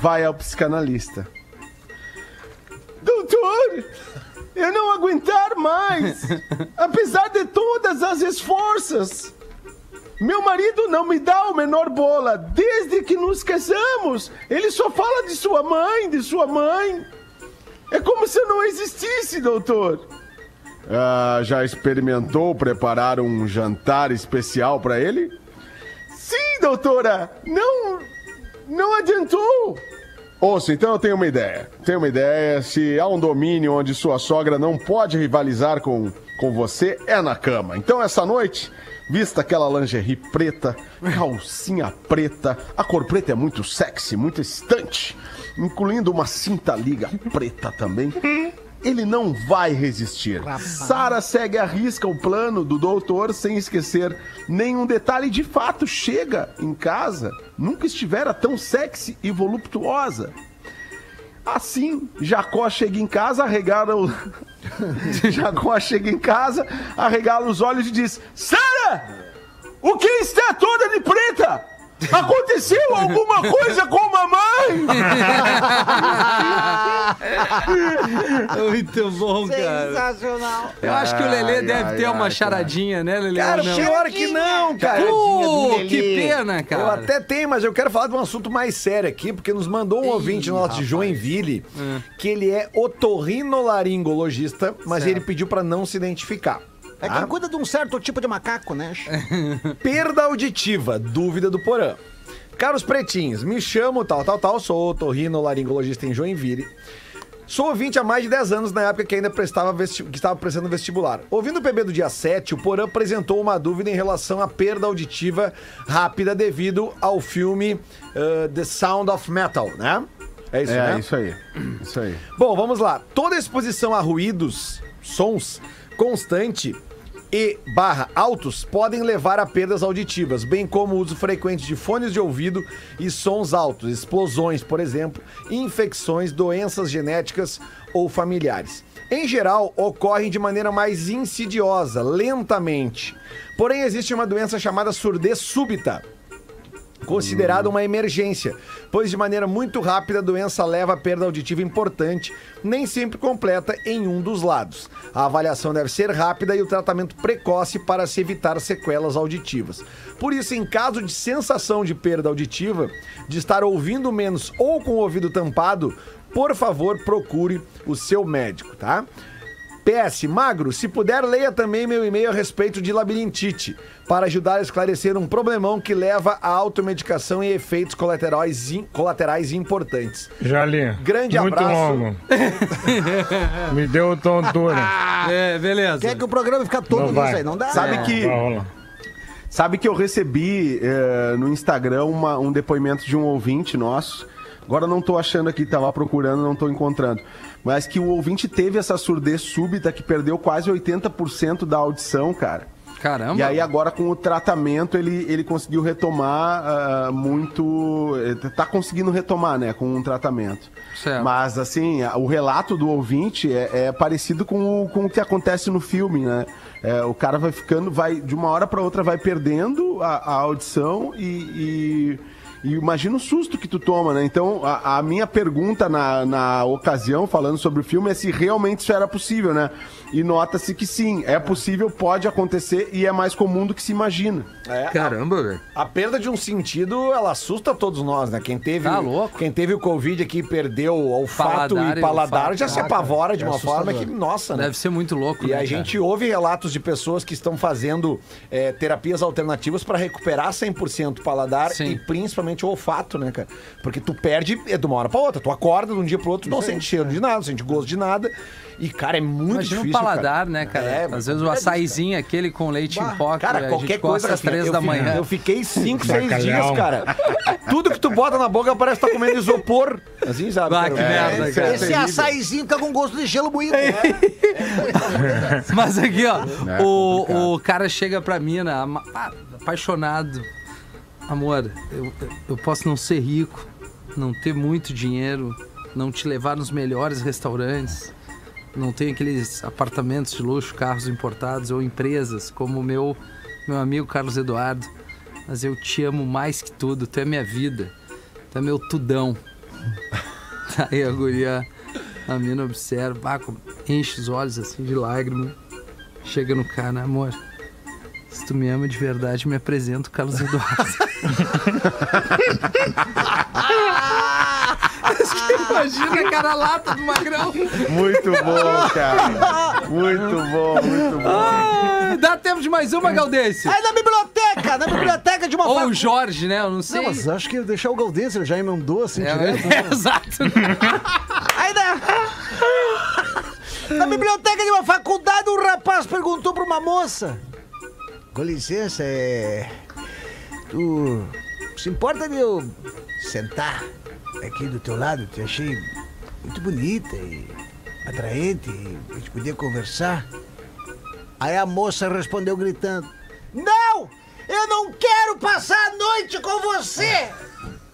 vai ao psicanalista. Doutor, eu não aguentar mais, *laughs* apesar de todas as esforças. Meu marido não me dá o menor bola desde que nos casamos. Ele só fala de sua mãe, de sua mãe. É como se eu não existisse, doutor. Ah, já experimentou preparar um jantar especial para ele? Sim, doutora. Não, não adiantou. Ouça, então eu tenho uma ideia. Tenho uma ideia. Se há um domínio onde sua sogra não pode rivalizar com, com você, é na cama. Então essa noite, vista aquela lingerie preta, calcinha preta. A cor preta é muito sexy, muito estante. Incluindo uma cinta liga preta também. Ele não vai resistir. Sara segue à risca o plano do doutor sem esquecer nenhum detalhe. De fato, chega em casa, nunca estivera tão sexy e voluptuosa. Assim, Jacó chega em casa, arregala o... *laughs* Jacó chega em casa, arregala os olhos e diz: Sara! O que está toda de preta? Aconteceu alguma coisa com mamãe? *laughs* Muito bom, cara. Sensacional. Eu acho que o Lelê Ai, deve ai, ter ai, uma cara. charadinha, né, Lelê? Cara, não? pior que não, cara. Pô, que pena, cara. Eu até tenho, mas eu quero falar de um assunto mais sério aqui, porque nos mandou um ouvinte nosso de Joinville, que ele é otorrinolaringologista, mas ele pediu pra não se identificar. É quem cuida de um certo tipo de macaco, né? *laughs* Perda auditiva, dúvida do Porã. Caros pretinhos, me chamo tal, tal, tal, sou otorrinolaringologista em Joinville. Sou ouvinte há mais de 10 anos, na época que ainda prestava vesti- que estava prestando vestibular. Ouvindo o PB do dia 7, o Porã apresentou uma dúvida em relação à perda auditiva rápida devido ao filme eh, The Sound of Metal, né? É isso, É, né? isso aí. Isso aí. Bom, vamos lá. Toda exposição a ruídos, sons, constante e barra altos podem levar a perdas auditivas, bem como o uso frequente de fones de ouvido e sons altos, explosões, por exemplo, infecções, doenças genéticas ou familiares. Em geral, ocorrem de maneira mais insidiosa, lentamente. Porém, existe uma doença chamada surdez súbita, considerada uma emergência, pois de maneira muito rápida a doença leva a perda auditiva importante, nem sempre completa em um dos lados. A avaliação deve ser rápida e o tratamento precoce para se evitar sequelas auditivas. Por isso, em caso de sensação de perda auditiva, de estar ouvindo menos ou com o ouvido tampado, por favor, procure o seu médico, tá? PS, Magro, se puder, leia também meu e-mail a respeito de labirintite, para ajudar a esclarecer um problemão que leva à automedicação e efeitos colaterais, im- colaterais importantes. Já li. Grande Muito abraço. longo. *laughs* Me deu tontura. *laughs* É, beleza. Quer que o programa fica todo Não nisso vai. aí? Não dá? Sabe É. que. Sabe que eu recebi eh, no Instagram uma- um depoimento de um ouvinte nosso. Agora não tô achando aqui, tava procurando, não tô encontrando. Mas que o ouvinte teve essa surdez súbita que perdeu quase 80% da audição, cara. Caramba. E aí agora com o tratamento ele, ele conseguiu retomar ah, muito. eh, Tá conseguindo retomar, né? Com um tratamento. Certo. Mas assim, o relato do ouvinte é, é parecido com o, com o que acontece no filme, né? É, o cara vai ficando, vai de uma hora para outra vai perdendo a, a audição e, e- e imagina o susto que tu toma, né? Então a, a minha pergunta na, na ocasião falando sobre o filme é se realmente isso era possível, né? E nota-se que sim, é possível, pode acontecer e é mais comum do que se imagina. Caramba, velho. A perda de um sentido, ela assusta todos nós, né? Quem teve, Tá louco. Quem teve o Covid aqui e perdeu o olfato Paladar e paladar olfato. já se apavora de é uma forma que, nossa, né? Deve ser muito louco, E né, a cara? gente ouve relatos de pessoas que estão fazendo é, terapias alternativas para recuperar 100% o paladar Sim. e principalmente o olfato, né, cara? Porque tu perde é de uma hora para outra. Tu acorda de um dia pro outro, não sente cheiro de nada, não sente gosto de nada. E, cara, é muito Imagina difícil. o paladar, né, cara? É, Às vezes o é açaizinho, aquele com leite em pó, que Cara, a qualquer gente coisa gosta às Rafinha, três eu da manhã. Eu fiquei 5, 6 *laughs* Bacalhau. dias, cara. Tudo que tu bota na boca parece que tá comendo isopor. Assim, sabe? Ah, cara? que merda, é cara. Esse açaizinho tá com gosto de gelo moído. né? *laughs* Mas aqui, ó, É, o, o cara chega pra mim, né, ama- ah, apaixonado. Amor, eu, eu posso não ser rico, não ter muito dinheiro, não te levar nos melhores restaurantes, não ter aqueles apartamentos de luxo, carros importados ou empresas, como o meu, meu amigo Carlos Eduardo. Mas eu te amo mais que tudo, tu é minha vida, tu é meu tudão. *laughs* Aí a guria, a mina observa, ah, enche os olhos assim de lágrima. Chega no cara, amor. Se tu me ama de verdade, me apresenta o Carlos Eduardo. *laughs* Imagina a cara lata do magrão. Muito bom, cara. Muito bom, muito bom. Ah, dá tempo de mais uma, Galdêncio. Aí na biblioteca, na biblioteca de uma Ou o Jorge, né? Eu não sei. Não, mas acho que deixar o Galdêncio, ele já emendou assim É, direto. é, *laughs* exato. Aí na... na biblioteca de uma faculdade, um rapaz perguntou pra uma moça: Com licença, é. Tu se importa de eu sentar aqui do teu lado? Te achei muito bonita e atraente e a gente podia conversar. Aí a moça respondeu gritando: Não! Eu não quero passar a noite com você!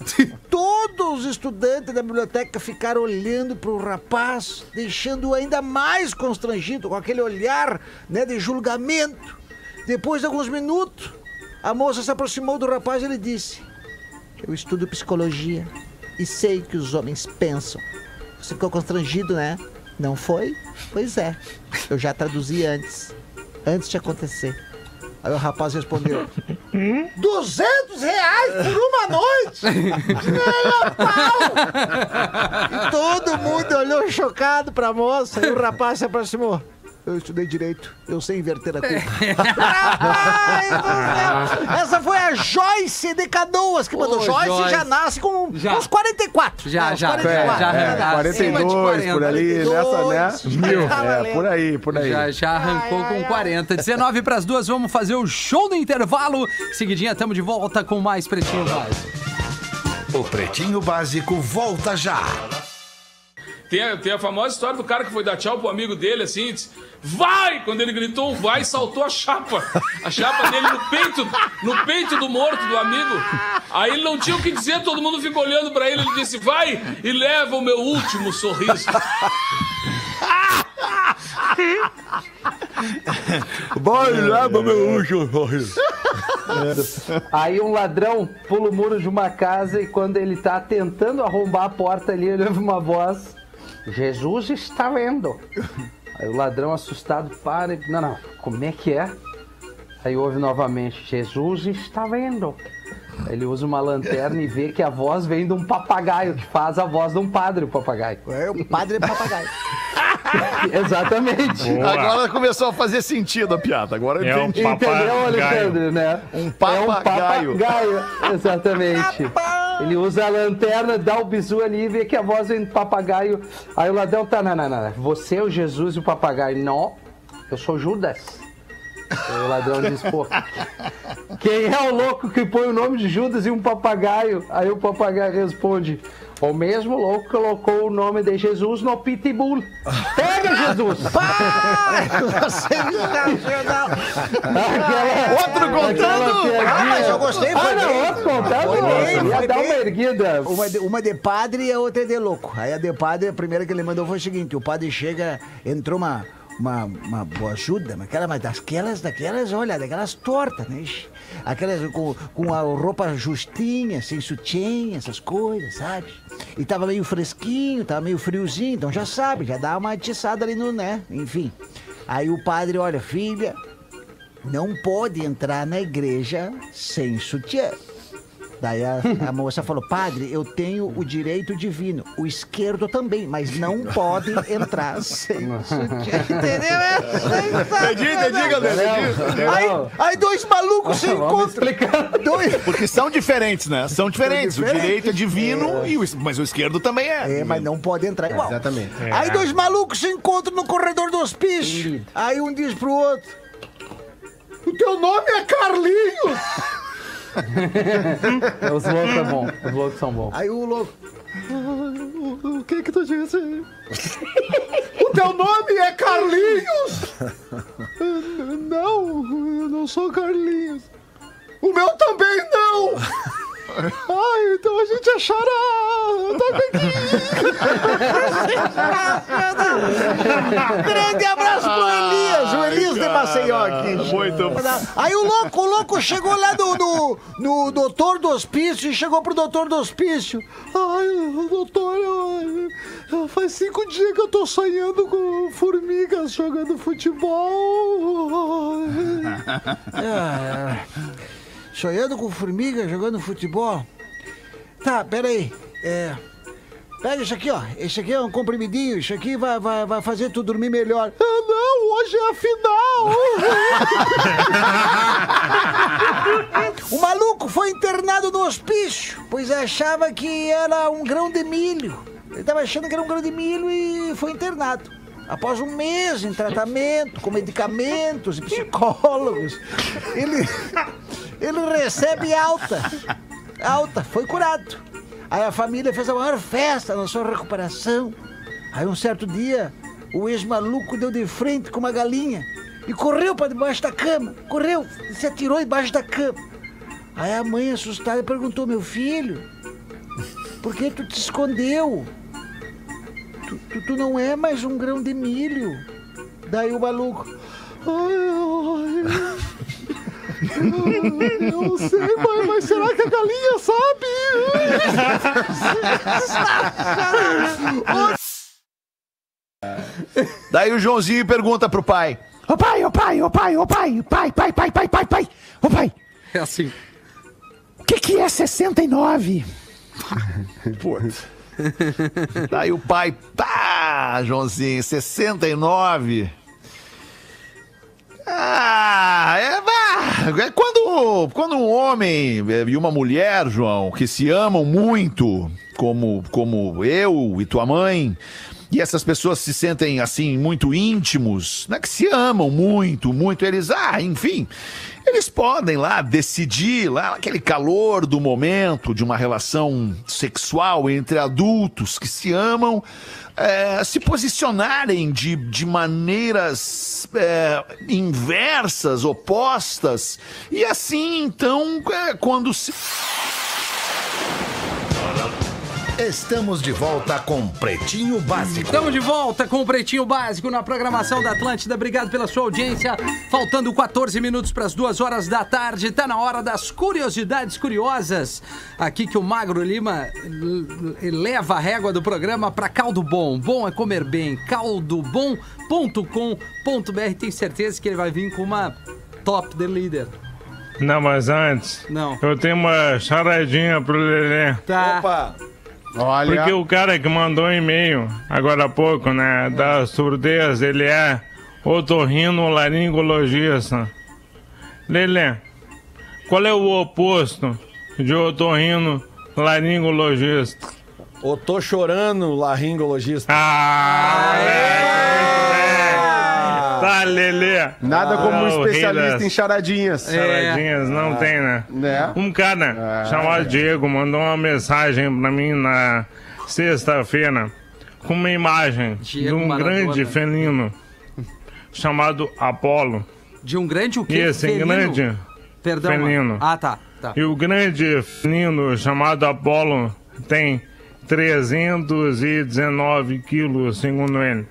*laughs* Todos os estudantes da biblioteca ficaram olhando para o rapaz, deixando-o ainda mais constrangido com aquele olhar né, de julgamento. Depois de alguns minutos, a moça se aproximou do rapaz e lhe disse: Eu estudo psicologia e sei que os homens pensam. Você ficou constrangido, né? Não foi? Pois é. Eu já traduzi antes. Antes de acontecer. Aí o rapaz respondeu: 200 reais por uma noite? A pau! E todo mundo olhou chocado pra moça e o rapaz se aproximou. Eu estudei direito, eu sei inverter a céu! *laughs* Essa foi a Joyce de Canoas que mandou. Ô, Joyce, Joyce. já nasce com Já. uns 44. Já, né, já, 44. já, né? já. Acima de 42 por 40. ali, nessa, né? 42. Mil. É, por aí, por aí. Já, já arrancou com 40. 19 para as duas, vamos fazer o show do intervalo. Seguidinha, tamo de volta com mais Pretinho Básico. O Pretinho Básico volta já. Tem a, tem a famosa história do cara que foi dar tchau pro amigo dele, assim, disse, vai! Quando ele gritou vai, saltou a chapa. A chapa dele no peito, no peito do morto, do amigo. Aí ele não tinha o que dizer, todo mundo ficou olhando pra ele, ele disse, vai e leva o meu último sorriso. Vai, leva meu último Aí um ladrão pula o muro de uma casa e quando ele tá tentando arrombar a porta ali, ele ouve uma voz: Jesus está vendo. Aí o ladrão assustado para e. Não, não, como é que é? Aí ouve novamente: Jesus está vendo. Ele usa uma lanterna e vê que a voz vem de um papagaio, que faz a voz de um padre, o papagaio. É o padre papagaio. *laughs* Exatamente. Boa. Agora começou a fazer sentido a piada. Agora eu É um entendi. Entendeu, papagaio. Alexandre, né? Um É um papagaio. papagaio, exatamente. Ele usa a lanterna, dá o bisu ali e vê que a voz vem do papagaio. Aí o ladrão tá, não, não, não. Você é o Jesus e o papagaio. Não, eu sou Judas. O ladrão diz, pô, quem é o louco que põe o nome de Judas e um papagaio? Aí o papagaio responde, o mesmo louco que colocou o nome de Jesus no pitbull. Pega, Jesus! *laughs* Sensacional. Aquela- Outro contando? Ah, mas eu gostei, foi Ah, não, bem. outro contando. Foi bem, Ia foi dar bem. uma erguida. Uma de, uma de padre e a outra de louco. Aí a de padre, a primeira que ele mandou foi o seguinte: o padre chega, entrou uma. Uma, uma boa ajuda, mas aquela, mas daquelas, daquelas, olha, daquelas tortas, né? Aquelas com, com a roupa justinha, sem sutiã, essas coisas, sabe? E tava meio fresquinho, tava meio friozinho, então já sabe, já dá uma atiçada ali no, né? Enfim. Aí o padre, olha, filha, não pode entrar na igreja sem sutiã. Daí a, a moça falou, padre, eu tenho o direito divino, o esquerdo também, mas não pode entrar sem sutiã. Entendeu? É Entendi, entendi, galera. entendi. Aí, aí dois malucos se encontram. Dois... Porque são diferentes, né? São diferentes. O direito é divino, e o, mas o esquerdo também é. É, mas não pode entrar igual. Exatamente. Aí dois malucos se encontram no corredor do hospício. Aí um diz pro outro: O teu nome é Carlinhos! *laughs* Os loucos são bons. Os loucos são bons. Aí o louco. O que que tu disse? *laughs* O teu nome é Carlinhos? *laughs* Não, eu não sou Carlinhos. O meu também não! Ai, então a gente é xará. Toca aqui. Grande abraço pro Elias, o Elias de Maceió aqui. Muito Aí o louco, o louco chegou lá no, no, no doutor do hospício e chegou pro doutor do hospício. Ai, doutor, eu- faz cinco dias que eu tô sonhando com formigas jogando futebol. Ah, *laughs* sonhando com formiga, jogando futebol. Tá, peraí. É. Pega isso aqui, ó. Esse aqui é um comprimidinho. Isso aqui vai, vai, vai fazer tu dormir melhor. Ah, não, hoje é a final. *laughs* O maluco foi internado no hospício, pois achava que era um grão de milho. Ele estava achando que era um grão de milho e foi internado. Após um mês em tratamento, com medicamentos e psicólogos, ele, ele recebe alta. Alta, foi curado. Aí a família fez a maior festa na sua recuperação. Aí um certo dia, o ex-maluco deu de frente com uma galinha e correu para debaixo da cama. Correu, se atirou embaixo da cama. Aí a mãe, assustada, perguntou: Meu filho, por que tu te escondeu? Tu, tu- tu não é mais um grão de milho. Daí o maluco. Ai, ai. Eu não sei, mas, mas será que a galinha sabe? Daí o Joãozinho pergunta pro pai. Ô pai, ô pai, ô pai, ô pai, pai, pai, pai, pai, pai, pai. Ô pai, É assim. o que que é 69? *laughs* Putz. *laughs* Daí o pai, tá, Joãozinho, 69. Ah, é, é quando, quando um homem e uma mulher, João, que se amam muito, como, como eu e tua mãe, e essas pessoas se sentem assim muito íntimos, né, que se amam muito, muito, eles, ah, enfim, eles podem lá decidir, lá naquele calor do momento de uma relação sexual entre adultos que se amam, é, se posicionarem de, de maneiras é, inversas, opostas, e assim, então, é, quando se. Estamos de volta com Pretinho Básico. Estamos de volta com o Pretinho Básico na programação da Atlântida. Obrigado pela sua audiência. Faltando 14 minutos para as duas horas da tarde, tá na hora das curiosidades curiosas. Aqui que o Magro Lima leva a régua do programa para Caldo Bom. Bom é comer bem. caldobom.com.br. Tenho certeza que ele vai vir com uma top de líder. Não, mas antes, Não. eu tenho uma charadinha pro Lelê. Tá. Opa! Olha. Porque o cara que mandou um e-mail agora há pouco, né, da surdez, ele é otorrinolaringologista. Lelê, qual é o oposto de otorrinolaringologista? Eu tô chorando, laringologista. Ah, Tá, Lelê. Nada como um Ah, o rei especialista em charadinhas. Charadinhas, não tem, né? Né? Um cara chamado Diego mandou uma mensagem pra mim na sexta-feira com uma imagem de Diego um Maradona. grande felino chamado Apolo. De um grande o quê? E esse Felino? grande Perdão. felino. mano. Ah, tá. tá. E o grande felino chamado Apolo tem 319 quilos, segundo ele.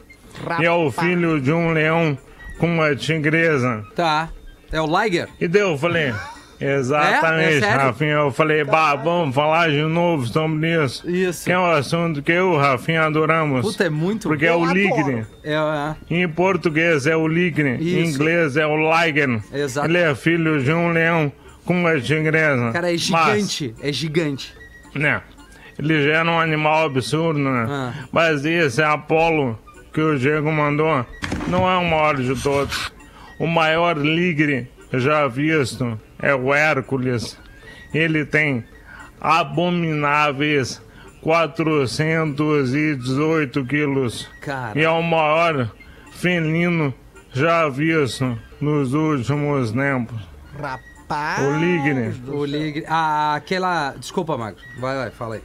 E é o filho de um leão com uma tigresa. Tá. É o Liger? E daí eu falei, *laughs* exatamente, É? É? Rafinha. Eu falei, bah, vamos falar de novo sobre isso. Isso. Que é um assunto que eu Rafinha adoramos. Puta, é muito Porque é o ligre. É, é. Em português é o ligre. Em Isso. inglês é o liger. Exato. Ele é filho de um leão com uma tigresa. Cara, é Mas, gigante. É gigante. né? Ele já era um animal absurdo, né? Ah. Mas esse Apolo que o Diego mandou não é o maior de todos. O maior ligre já visto é o Hércules. Ele tem abomináveis 418 quilos. Cara. E é o maior felino já visto nos últimos tempos. Rapaz. O ligre. O Ligre. Ah, aquela. Desculpa, Magro. Vai, vai, fala aí.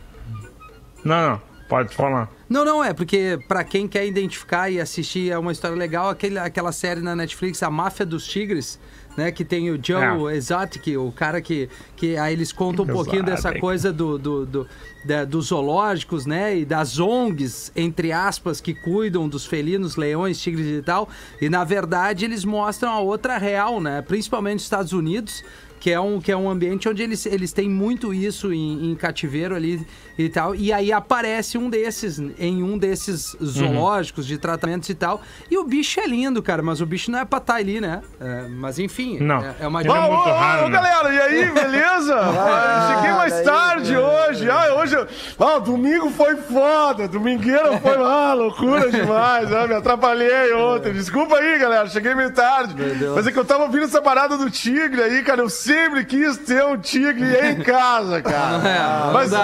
Não, não. Pode falar. Não, não, é porque pra quem quer identificar e assistir é uma história legal, aquele, aquela série na Netflix, A Máfia dos Tigres, né? Que tem o Joe É. Exotic, o cara que, que aí eles contam um pouquinho dessa coisa do, do, do- da- dos zoológicos, né? E das ONGs, entre aspas, que cuidam dos felinos, leões, tigres e tal. E na verdade eles mostram a outra real, né? Principalmente nos Estados Unidos. Que é, um, que é um ambiente onde eles, eles têm muito isso em, em cativeiro ali e tal. E aí aparece um desses, em um desses zoológicos de tratamentos e tal. E o bicho é lindo, cara, mas o bicho não é pra estar ali, né? É, mas enfim, Não. é, é uma Ele é Ô, ô, muito ô, raro, ô, né? galera, e aí, beleza? *laughs* Ah, cheguei mais daí, tarde hoje. Ah, hoje. Ah, domingo foi foda. Domingueira foi *laughs* ah, loucura demais. Ah, me atrapalhei ontem. Desculpa aí, galera. Cheguei meio tarde. Mas é que eu tava ouvindo essa parada do tigre aí, cara. Eu sempre quis ter um tigre em *laughs* casa, cara. É, Mas, né?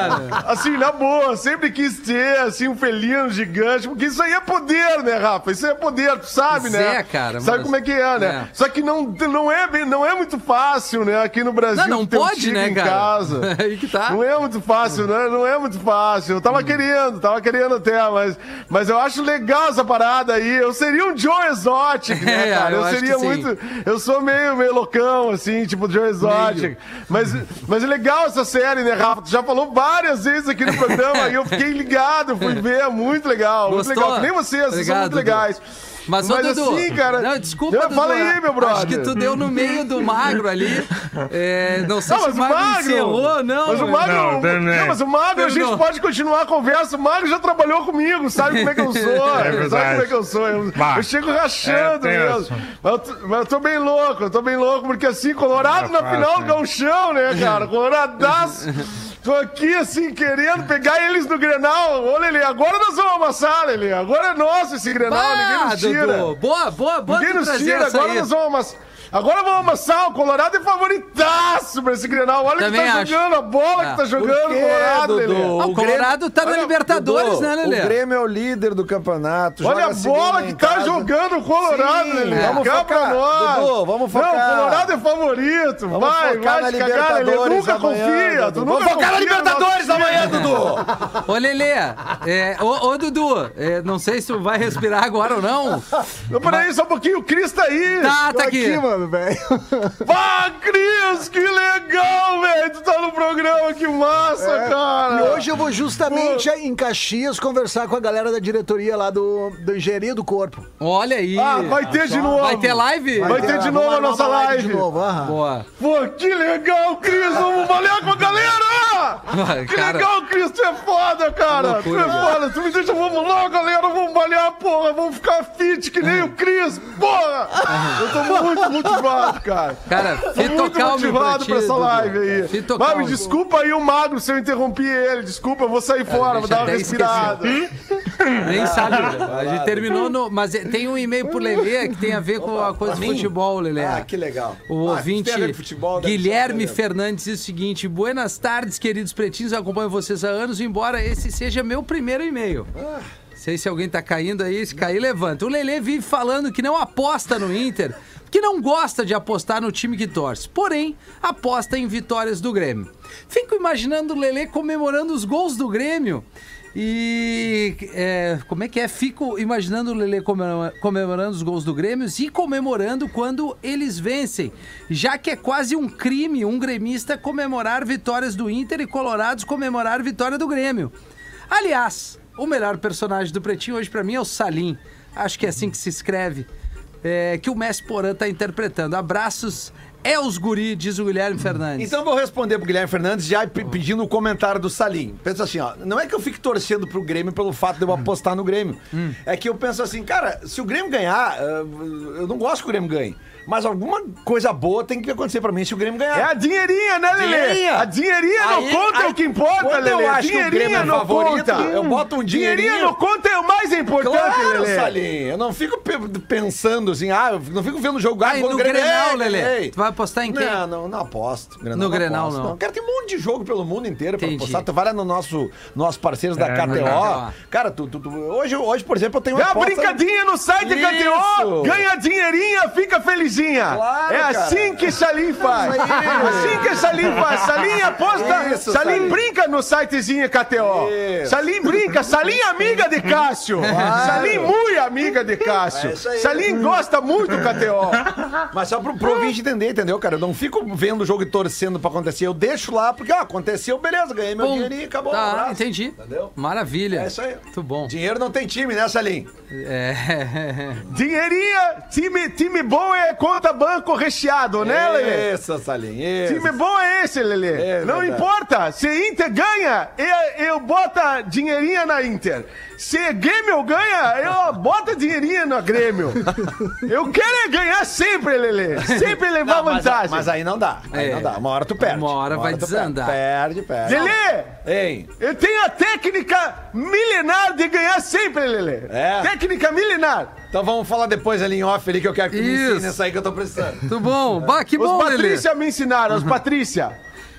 assim, na boa, sempre quis ter, assim, um felino gigante. Porque isso aí é poder, né, Rafa? Isso aí é poder, tu sabe, Pois né? é, cara, Sabe mas- como é que é, né? É. Só que não, não, é, bem- não é muito fácil, né? Aqui no Brasil. Não, não ter um pode, tigre né, em cara? casa. *laughs* Aí que tá. Não é muito fácil, né? Não é muito fácil. Eu tava querendo, tava querendo até, mas, mas eu acho legal essa parada aí. Eu seria um Joe Exotic, né, *laughs* É, cara? eu Eu, acho seria sim. muito. Eu sou meio, meio loucão, assim, tipo Joe Exotic. Mas, mas é legal essa série, né, Rafa? Tu já falou várias vezes aqui no programa *laughs* e eu fiquei ligado, fui ver. é Muito legal, muito Gostou? legal. Que nem vocês, vocês são Obrigado, muito legais. Mas, ô, Dudu, assim, cara. Não, desculpa, Dudu. Fala aí, meu brother. Acho que tu deu no meio do magro ali. É, não sei Não, se o magro, Magro. encerrou, não. Mas o Magro. Não, Não, mas o Magro a gente pode continuar a conversa. O Magro já trabalhou comigo, sabe como é que eu *laughs* sou. É sabe como é que eu sou. Eu, Bah. eu chego rachando É, mesmo. eu, tô, mas eu tô bem louco, eu tô bem louco, porque assim, Colorado Tá na fácil, final do né? Gauchão, né, cara? *laughs* Coloradaço. Tô aqui, assim, querendo pegar eles no Grenal. Ô, Lelê, agora nós vamos amassar, Lelê. Agora é nosso esse Grenal, ninguém Bah, nos tira. Dudu. Boa, boa, boa Ninguém nos tira, agora aí. nós vamos amassar. Agora vamos amassar, o Colorado é favoritaço pra esse Grenal. Olha Também que tá acho. jogando, a bola Ah, que tá jogando o Colorado? Lelê. Ah, o Colorado tá na Libertadores, Dudu, né, Lelê? O Grêmio é o líder do campeonato. Olha a bola que tá jogando o Colorado, Sim, Lelê. vamos Cá pra focar. nós. Dudu, vamos focar. Não, o Colorado é favorito. Vamos vai, focar vai na cagar, Lelê. Libertadores Nunca amanhã, confia. Tu Vamos nunca focar na Libertadores amanhã. Dudu. Ô, Lelê, é, ô, ô, Dudu, é, não sei se tu vai respirar agora ou não. Não, peraí, só um pouquinho. O Cris tá aí. Tá, tá aqui. aqui, mano, velho. *laughs* Vá, Cris, que legal, velho. Tu tá no programa, que massa, cara. E hoje eu vou justamente em Caxias conversar com a galera da diretoria lá do, do Engenharia do Corpo. Olha aí. Ah, vai ter de novo. Vai ter live? Vai ter de Vamos novo a nossa uma live. De novo, aham. Boa. Pô, que legal, Cris! Vamos valer com a galera! Vai, *laughs* Que cara. legal, Cris! Tu é foda, cara! Loucura, tu é foda! Tu me deixa, vamos lá, galera! Vamos balhar, porra! Vamos ficar fit que nem o Cris! Porra! Eu tô muito motivado, cara! Cara, muito motivado ti, pra essa live aí. Fito Vai, me desculpa aí o magro se eu interrompi ele. Desculpa, eu vou sair fora, vou dar uma respirada. Nem sabe. A gente terminou no. Mas é- tem um e-mail pro Lelê que tem a ver com a coisa do futebol, Lelê. Ah, que legal. O Ah, ouvinte tem a ver com futebol, Guilherme ser, né? Fernandes diz o seguinte: Buenas tardes, queridos pretinhos. Eu acompanho vocês há anos, embora esse seja meu primeiro e-mail. Sei se alguém tá caindo aí, se cair, levanta. O Lelê vive falando que não aposta no Inter, que não gosta de apostar no time que torce. Porém, aposta em vitórias do Grêmio. Fico imaginando o Lelê comemorando os gols do Grêmio. E é, como é que é? Fico imaginando o comemora- comemorando os gols do Grêmio e comemorando quando eles vencem, já que é quase um crime um gremista comemorar vitórias do Inter e Colorados comemorar vitória do Grêmio. Aliás, o melhor personagem do Pretinho hoje pra mim é o Salim. Acho que é assim que se escreve. É, que o Messi Porã tá interpretando. Abraços, é os guri, diz o Guilherme Fernandes. Então eu vou responder pro Guilherme Fernandes já pe- pedindo o comentário do Salim. Pensa assim, ó, não é que eu fique torcendo pro Grêmio pelo fato de eu apostar no Grêmio. É que eu penso assim, cara, se o Grêmio ganhar, eh, eu não gosto que o Grêmio ganhe. Mas alguma coisa boa tem que acontecer pra mim se o Grêmio ganhar. É a dinheirinha, né, Lelê? Dinheirinha. A dinheirinha não Aí- conta aí- é o que importa, Lelê. eu acho que o Grêmio é não favorito, conta. eu boto um Dinheirinha dinheirinho. não conta é o mais importante, Claro, Lelê. Salim. Eu não fico pe- pensando assim, ah, eu não fico vendo o jogo. Ah, no Grêmio Grenal, Lelê, tu vai apostar em quem? Não, não, não aposto. Grenal, No Grenal, aposto, não. Cara, tem um monte de jogo pelo mundo inteiro pra Entendi. apostar. Tu vai lá no nosso, nossos parceiros da É, KTO. Cara, tu, tu- tu- hoje, hoje, por exemplo, eu tenho Dá uma aposta- brincadinha no site da. KTO, ganha dinheirinha, fica felizinho Claro, é cara. assim que Salim faz. Assim que Salim faz. Salim aposta. Isso, Salim Salim. brinca no sitezinho KTO. Isso. Salim brinca. Salim é amiga de Cássio. Salim muito amiga de Cássio. É. Salim gosta muito do KTO. Mas só pro, pro ouvinte entender, entendeu, cara? Eu não fico vendo o jogo e torcendo pra acontecer. Eu deixo lá, porque, ó, aconteceu, beleza, ganhei meu Bom, dinheirinho e acabou. um Tá, abraço. entendi. Entendeu? Maravilha. É isso aí. Muito bom. Dinheiro não tem time, né, Salim? É. Dinheirinha, time, time bom é conta banco recheado, né, Lelê? Isso, Salim, isso. Time bom é esse, Lelê. É não verdade. importa. Se Inter ganha, eu, eu bota dinheirinha na Inter. Se Grêmio ganha, eu bota dinheirinha no Grêmio. *laughs* Eu quero é ganhar sempre, Lelê. Sempre levar Não, mas, vantagem. mas aí não dá. Aí É. não dá. Uma hora tu perde. Uma hora vai tu desandar. Perde, perde. Lelê, Ei, eu tenho a técnica milenar de ganhar sempre, Lelê. É? Técnica milenar. então vamos falar depois ali em off ali que eu quero que tu me Isso. ensine essa aí que eu tô precisando. Muito bom. Bah, que Os bom, Lelê. Patrícia me ensinaram, os Patrícia.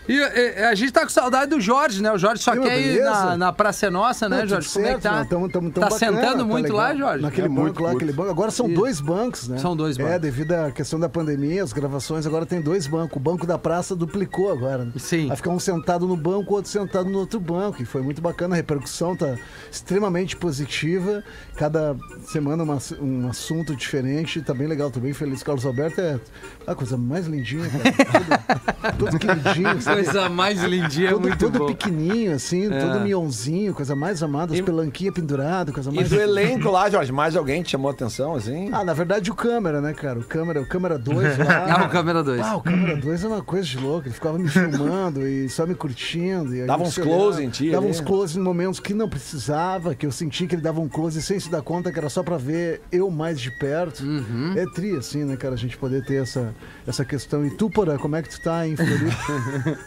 E, e, a gente tá com saudade do Jorge, né? O Jorge só E, quer ir na, na Praça é Nossa, né, Não, Jorge? tudo Como é que certo, tá? tamo- tamo- tamo tá bacana, sentando tá muito lá. Jorge? Naquele É, banco muito, lá, muito. aquele banco. Agora são Isso. dois bancos, né? São dois É, bancos. devido à questão da pandemia, as gravações, agora tem dois bancos. O banco da praça duplicou agora. né? Sim. Vai ficar um sentado no banco, outro sentado no outro banco. E foi muito bacana, a repercussão tá extremamente positiva. Cada semana uma- um assunto diferente, tá bem legal, tô bem feliz. Carlos Alberto é a coisa mais lindinha, cara. *laughs* Todo, todo queridinho, sabe? *laughs* Coisa mais lindinha, todo, muito todo bom. pequenininho, assim, É. todo mionzinho, coisa mais amada, as pelanquinhas penduradas, coisa E mais. do elenco lá, Jorge, mais alguém te chamou a atenção, assim? Ah, na verdade o câmera, né, cara? O câmera, o câmera 2 lá. *laughs* Ah, o câmera 2. Ah, o câmera 2 é uma coisa de louco. Ele ficava me filmando e só me curtindo. E Dava uns close olhava, em ti Dava ali. uns close em momentos que não precisava, que eu senti que ele dava um close sem se dar conta que era só pra ver eu mais de perto. Uhum. É tri, assim, né, cara? A gente poder ter essa, essa questão. E tu, Porã, como é que tu tá em Floripa? *laughs*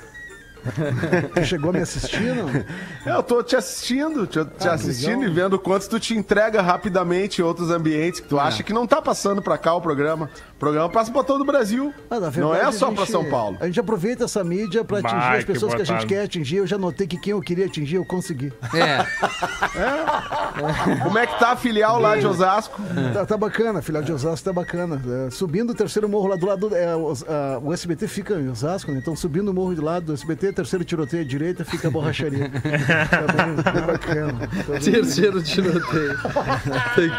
*laughs* tu chegou a me assistir, não? Eu tô te assistindo, te, te Ah, assistindo legal. e vendo quanto tu te entrega rapidamente em outros ambientes que tu acha que não tá passando pra cá o programa. O programa passa pra todo o Brasil. Ah, na não verdade, é só a pra gente- São Paulo. A gente aproveita essa mídia pra atingir Vai, as pessoas que, a gente quer atingir. Eu já notei que quem eu queria atingir, eu consegui. É. Como é que tá a filial lá de Osasco? Tá, tá bacana, filial de Osasco tá bacana. É, subindo o terceiro morro lá do lado. É, o, a- o SBT fica em Osasco, né? Então subindo o morro do lado do SBT, terceiro tiroteio à direita, fica a borracharia. *laughs* tá bacana. Tá bem- Terceiro tiroteio.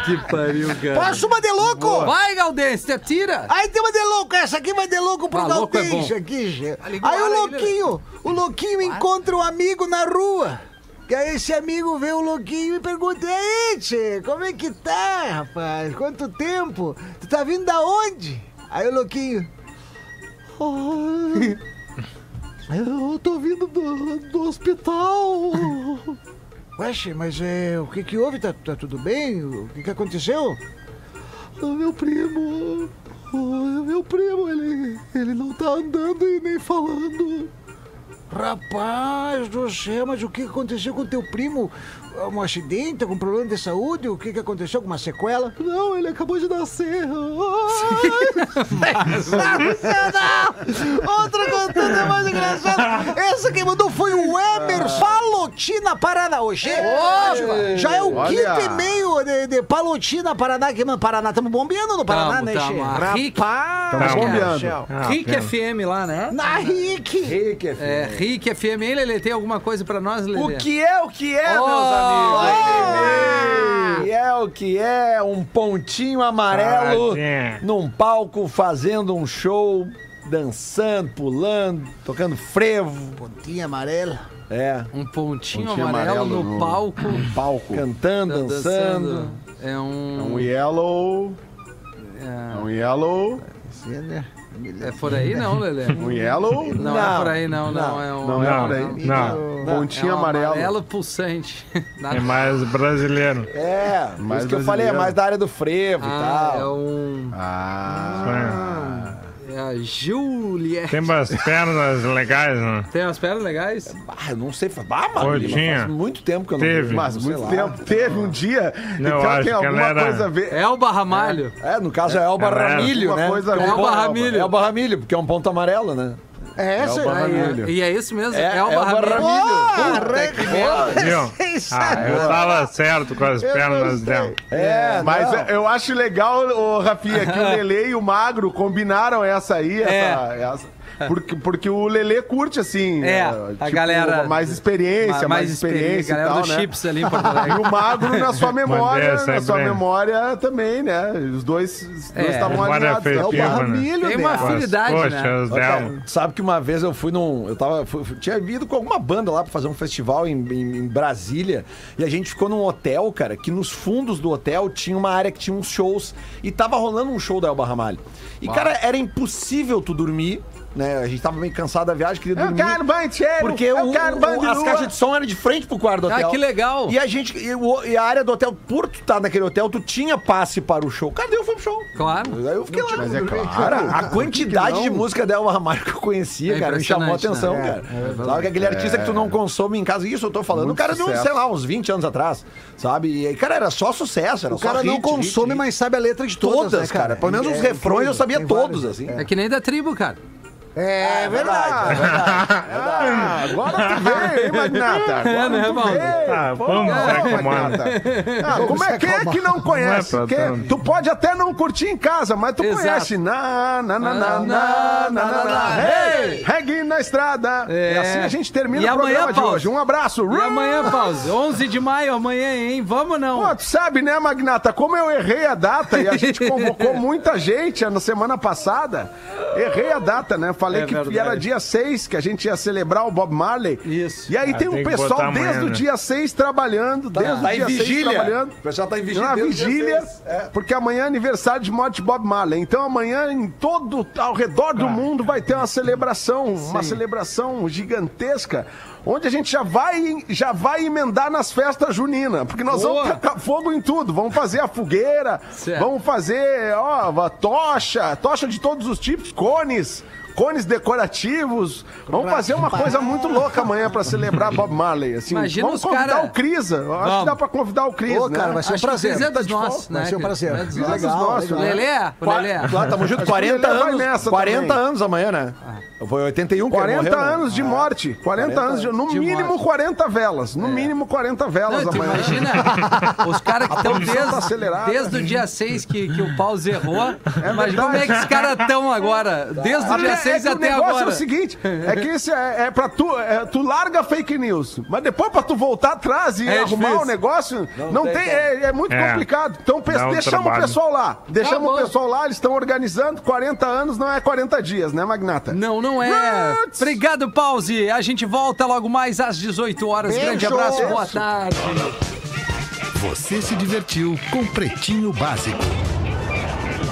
Que pariu, cara. Posso uma de louco? Vai, Galdense, te atira. Aí tem uma de louco, essa aqui vai de louco pro Ah, louco é aqui, Aí o louquinho, o louquinho encontra um amigo na rua. Que aí esse amigo vê o louquinho e pergunta, e aí, tchê, como é que tá, rapaz? Quanto tempo? Tu tá vindo da onde? Aí o louquinho, Ah, *laughs* Eu tô vindo do, do hospital. tchê, mas é, o que que houve? Tá, tá tudo bem? O que que aconteceu? O meu primo. O meu primo, ele, ele não tá andando e nem falando. Rapaz do céu, mas o que aconteceu com teu primo? Um acidente, algum problema de saúde? O que que aconteceu? Alguma sequela? Não, ele acabou de nascer. *laughs* Sensacional! Outra contando é mais engraçada. Essa que mandou foi o Emerson Palotina Paraná. Hoje já é o Olha. quinto e meio de, de Palotina Paraná. Que, mano, Paraná, estamos bombeando no Paraná, Tamo, né, tamo. Rapaz! Tamo bombeando. Ah, Rick. FM lá, né? Na Rick! Rick, é É, Rick FM. Hein, Lelê? Tem alguma coisa pra nós, Lelê? O que é o que é, Oh! meus amigos? O que é o que é um pontinho amarelo Tadinha. num palco fazendo um show, dançando, pulando, tocando frevo. Pontinha amarela. É, Um pontinho, Pontinho amarelo, amarelo no, no- palco. Palco. cantando, tá dançando. É um... Um yellow. Um yellow. É por aí não, Lelê? *laughs* Um yellow. Não, é por aí não, não. É um... Não é Não, por aí. não. Pontinho é um amarelo. amarelo pulsante. *laughs* Nada- É mais brasileiro. É, Mais isso que eu falei, é mais da área do frevo e Ah, tal. é um... Ah. É a Juliette. Tem umas pernas legais, né? Tem umas pernas legais? Ah, eu não sei. Ah, mano, Lima, faz muito tempo que eu não Teve. vejo, Mas muito lá. tempo. Teve um dia. Não, então acho tem alguma era- coisa a ver. É o Barramalho. É, no caso é Elba Ramilho, uma né? coisa é Elba. Milho. É o Barra Milho, porque é um ponto amarelo, né? É essa? Elba Ah, e é-. E é isso mesmo? É, É, o Elba. Ah, que merda. Viu? *laughs* isso Ah, eu tava certo com as pernas dela. É, mas não. eu acho legal, ô, Rafinha, que o *laughs* Lelê e o Magro combinaram essa aí, essa. essa- porque, porque o Lelê curte, assim. É, eh, a galera- Mais experiência, mais, experiência. galera e tal, do né? Chips ali em Porto *laughs* Alegre. E o Magro, na sua *laughs* memória, na é sua memória também, né? Os dois É. estavam Memória alinhados. É o afetiva, Barra né? Tem uma né? Afinidade, né? coxas Ó, cara, sabe que uma vez eu fui num. Eu tava. fui- fui- tinha ido com alguma banda lá pra fazer um festival em, em- em Brasília. E a gente ficou num hotel, cara, que nos fundos do hotel tinha uma área que tinha uns shows. E tava rolando um show da Elba Ramalho. E, cara, era impossível tu dormir. Né? A gente tava meio cansado da viagem, queria Eu quero banho cheiro, Porque eu o- quero o- banho de as caixas de som eram de frente pro quarto do Ah, hotel. que legal. E a gente. E, o- e a área do hotel, por tu estar naquele hotel, tu tinha passe para o show. Cara, daí eu fui pro show. Claro. Aí eu fiquei lá. Mas é claro. Cara, a quantidade não? de música da Elba Ramalho que eu conhecia, É cara, me chamou a atenção, né? cara. Sabe que aquele artista que tu não consome em casa, isso eu tô falando, Muito o cara de, uns, sucesso. sei lá, uns 20 anos atrás, sabe? E, aí, cara, era só sucesso, era O só cara não hit, consome, hit, hit. mas sabe a letra de todas, Todas, né, cara. Pelo menos É os refrões eu sabia todos, assim. É que nem da tribo, cara. É verdade. Ah, agora tu veio, hein, *laughs* Magnata? Agora É, né, tu Valdo? veio. Tá, Pô, vamos acalmar. Magnata. Ah, como é que é que não conhece? Não é tu pode até não curtir em casa, mas tu Exato. conhece. Na, na, na, na, na, na, na, na, hey! Reggae na estrada. É. E assim a gente termina E o programa amanhã, de hoje. Um abraço. E amanhã, pause. 11 de maio, amanhã, hein? Vamos não? Pô, tu sabe, né, Magnata? Como eu errei a data e a *laughs* gente convocou muita gente na semana passada, errei a data, né? Falei É que verdade. era dia 6, que a gente ia celebrar o Bob Marley. Isso. E aí Ah, tem tem o pessoal desde amanhã, o né? dia 6 trabalhando, desde Tá o dia 6 vigília. trabalhando. O pessoal tá em vigília. Dia vigília. É. porque amanhã é aniversário de morte de Bob Marley. Então amanhã, em todo, ao redor do mundo, vai ter uma celebração, uma celebração gigantesca, onde a gente já vai, já vai emendar nas festas juninas, porque nós Boa. vamos tacar fogo em tudo. Vamos fazer a fogueira, Certo. vamos fazer, ó, a tocha, tocha de todos os tipos, cones. Cones decorativos. Vamos fazer uma coisa muito louca amanhã pra celebrar Bob Marley. Assim, Imagina vamos os convidar cara- o Crisa. Eu Acho Vamos. que dá pra convidar o Cris, Ô, né? cara, vai ser um prazer. é dos Tá de nossos, né? Vai ser um prazer. É dos Legal, nossos. legal. legal. Lelê, o Lelê. Claro, tamo junto. Acho que o 40 Lelê vai anos. nessa 40 também. anos amanhã, né? Foi 81 que ele 40 morreu, né? anos de morte. 40, anos de. No de mínimo morte. 40 velas. No mínimo 40 velas Não, amanhã. imagina *laughs* os caras que estão tá desde, acelerada. desde o dia 6 que, que o Pause errou. Imagina verdade. como é que os caras estão agora. Desde o dia Até- 6 é que até o negócio agora. é o seguinte, é que esse é, é pra tu, é, tu larga fake news, mas depois pra tu voltar atrás e É arrumar difícil. o negócio, não, tem tem, como. é, é muito É. complicado. Então Dá um deixamos o pessoal lá, deixamos Tá o pessoal lá, eles estão organizando, 40 anos não é 40 dias, né, Magnata? Não, não é. Roots. Obrigado, Pause. A gente volta logo mais às 18 horas. Grande Beijo. abraço, boa tarde. Você se divertiu com Pretinho Básico.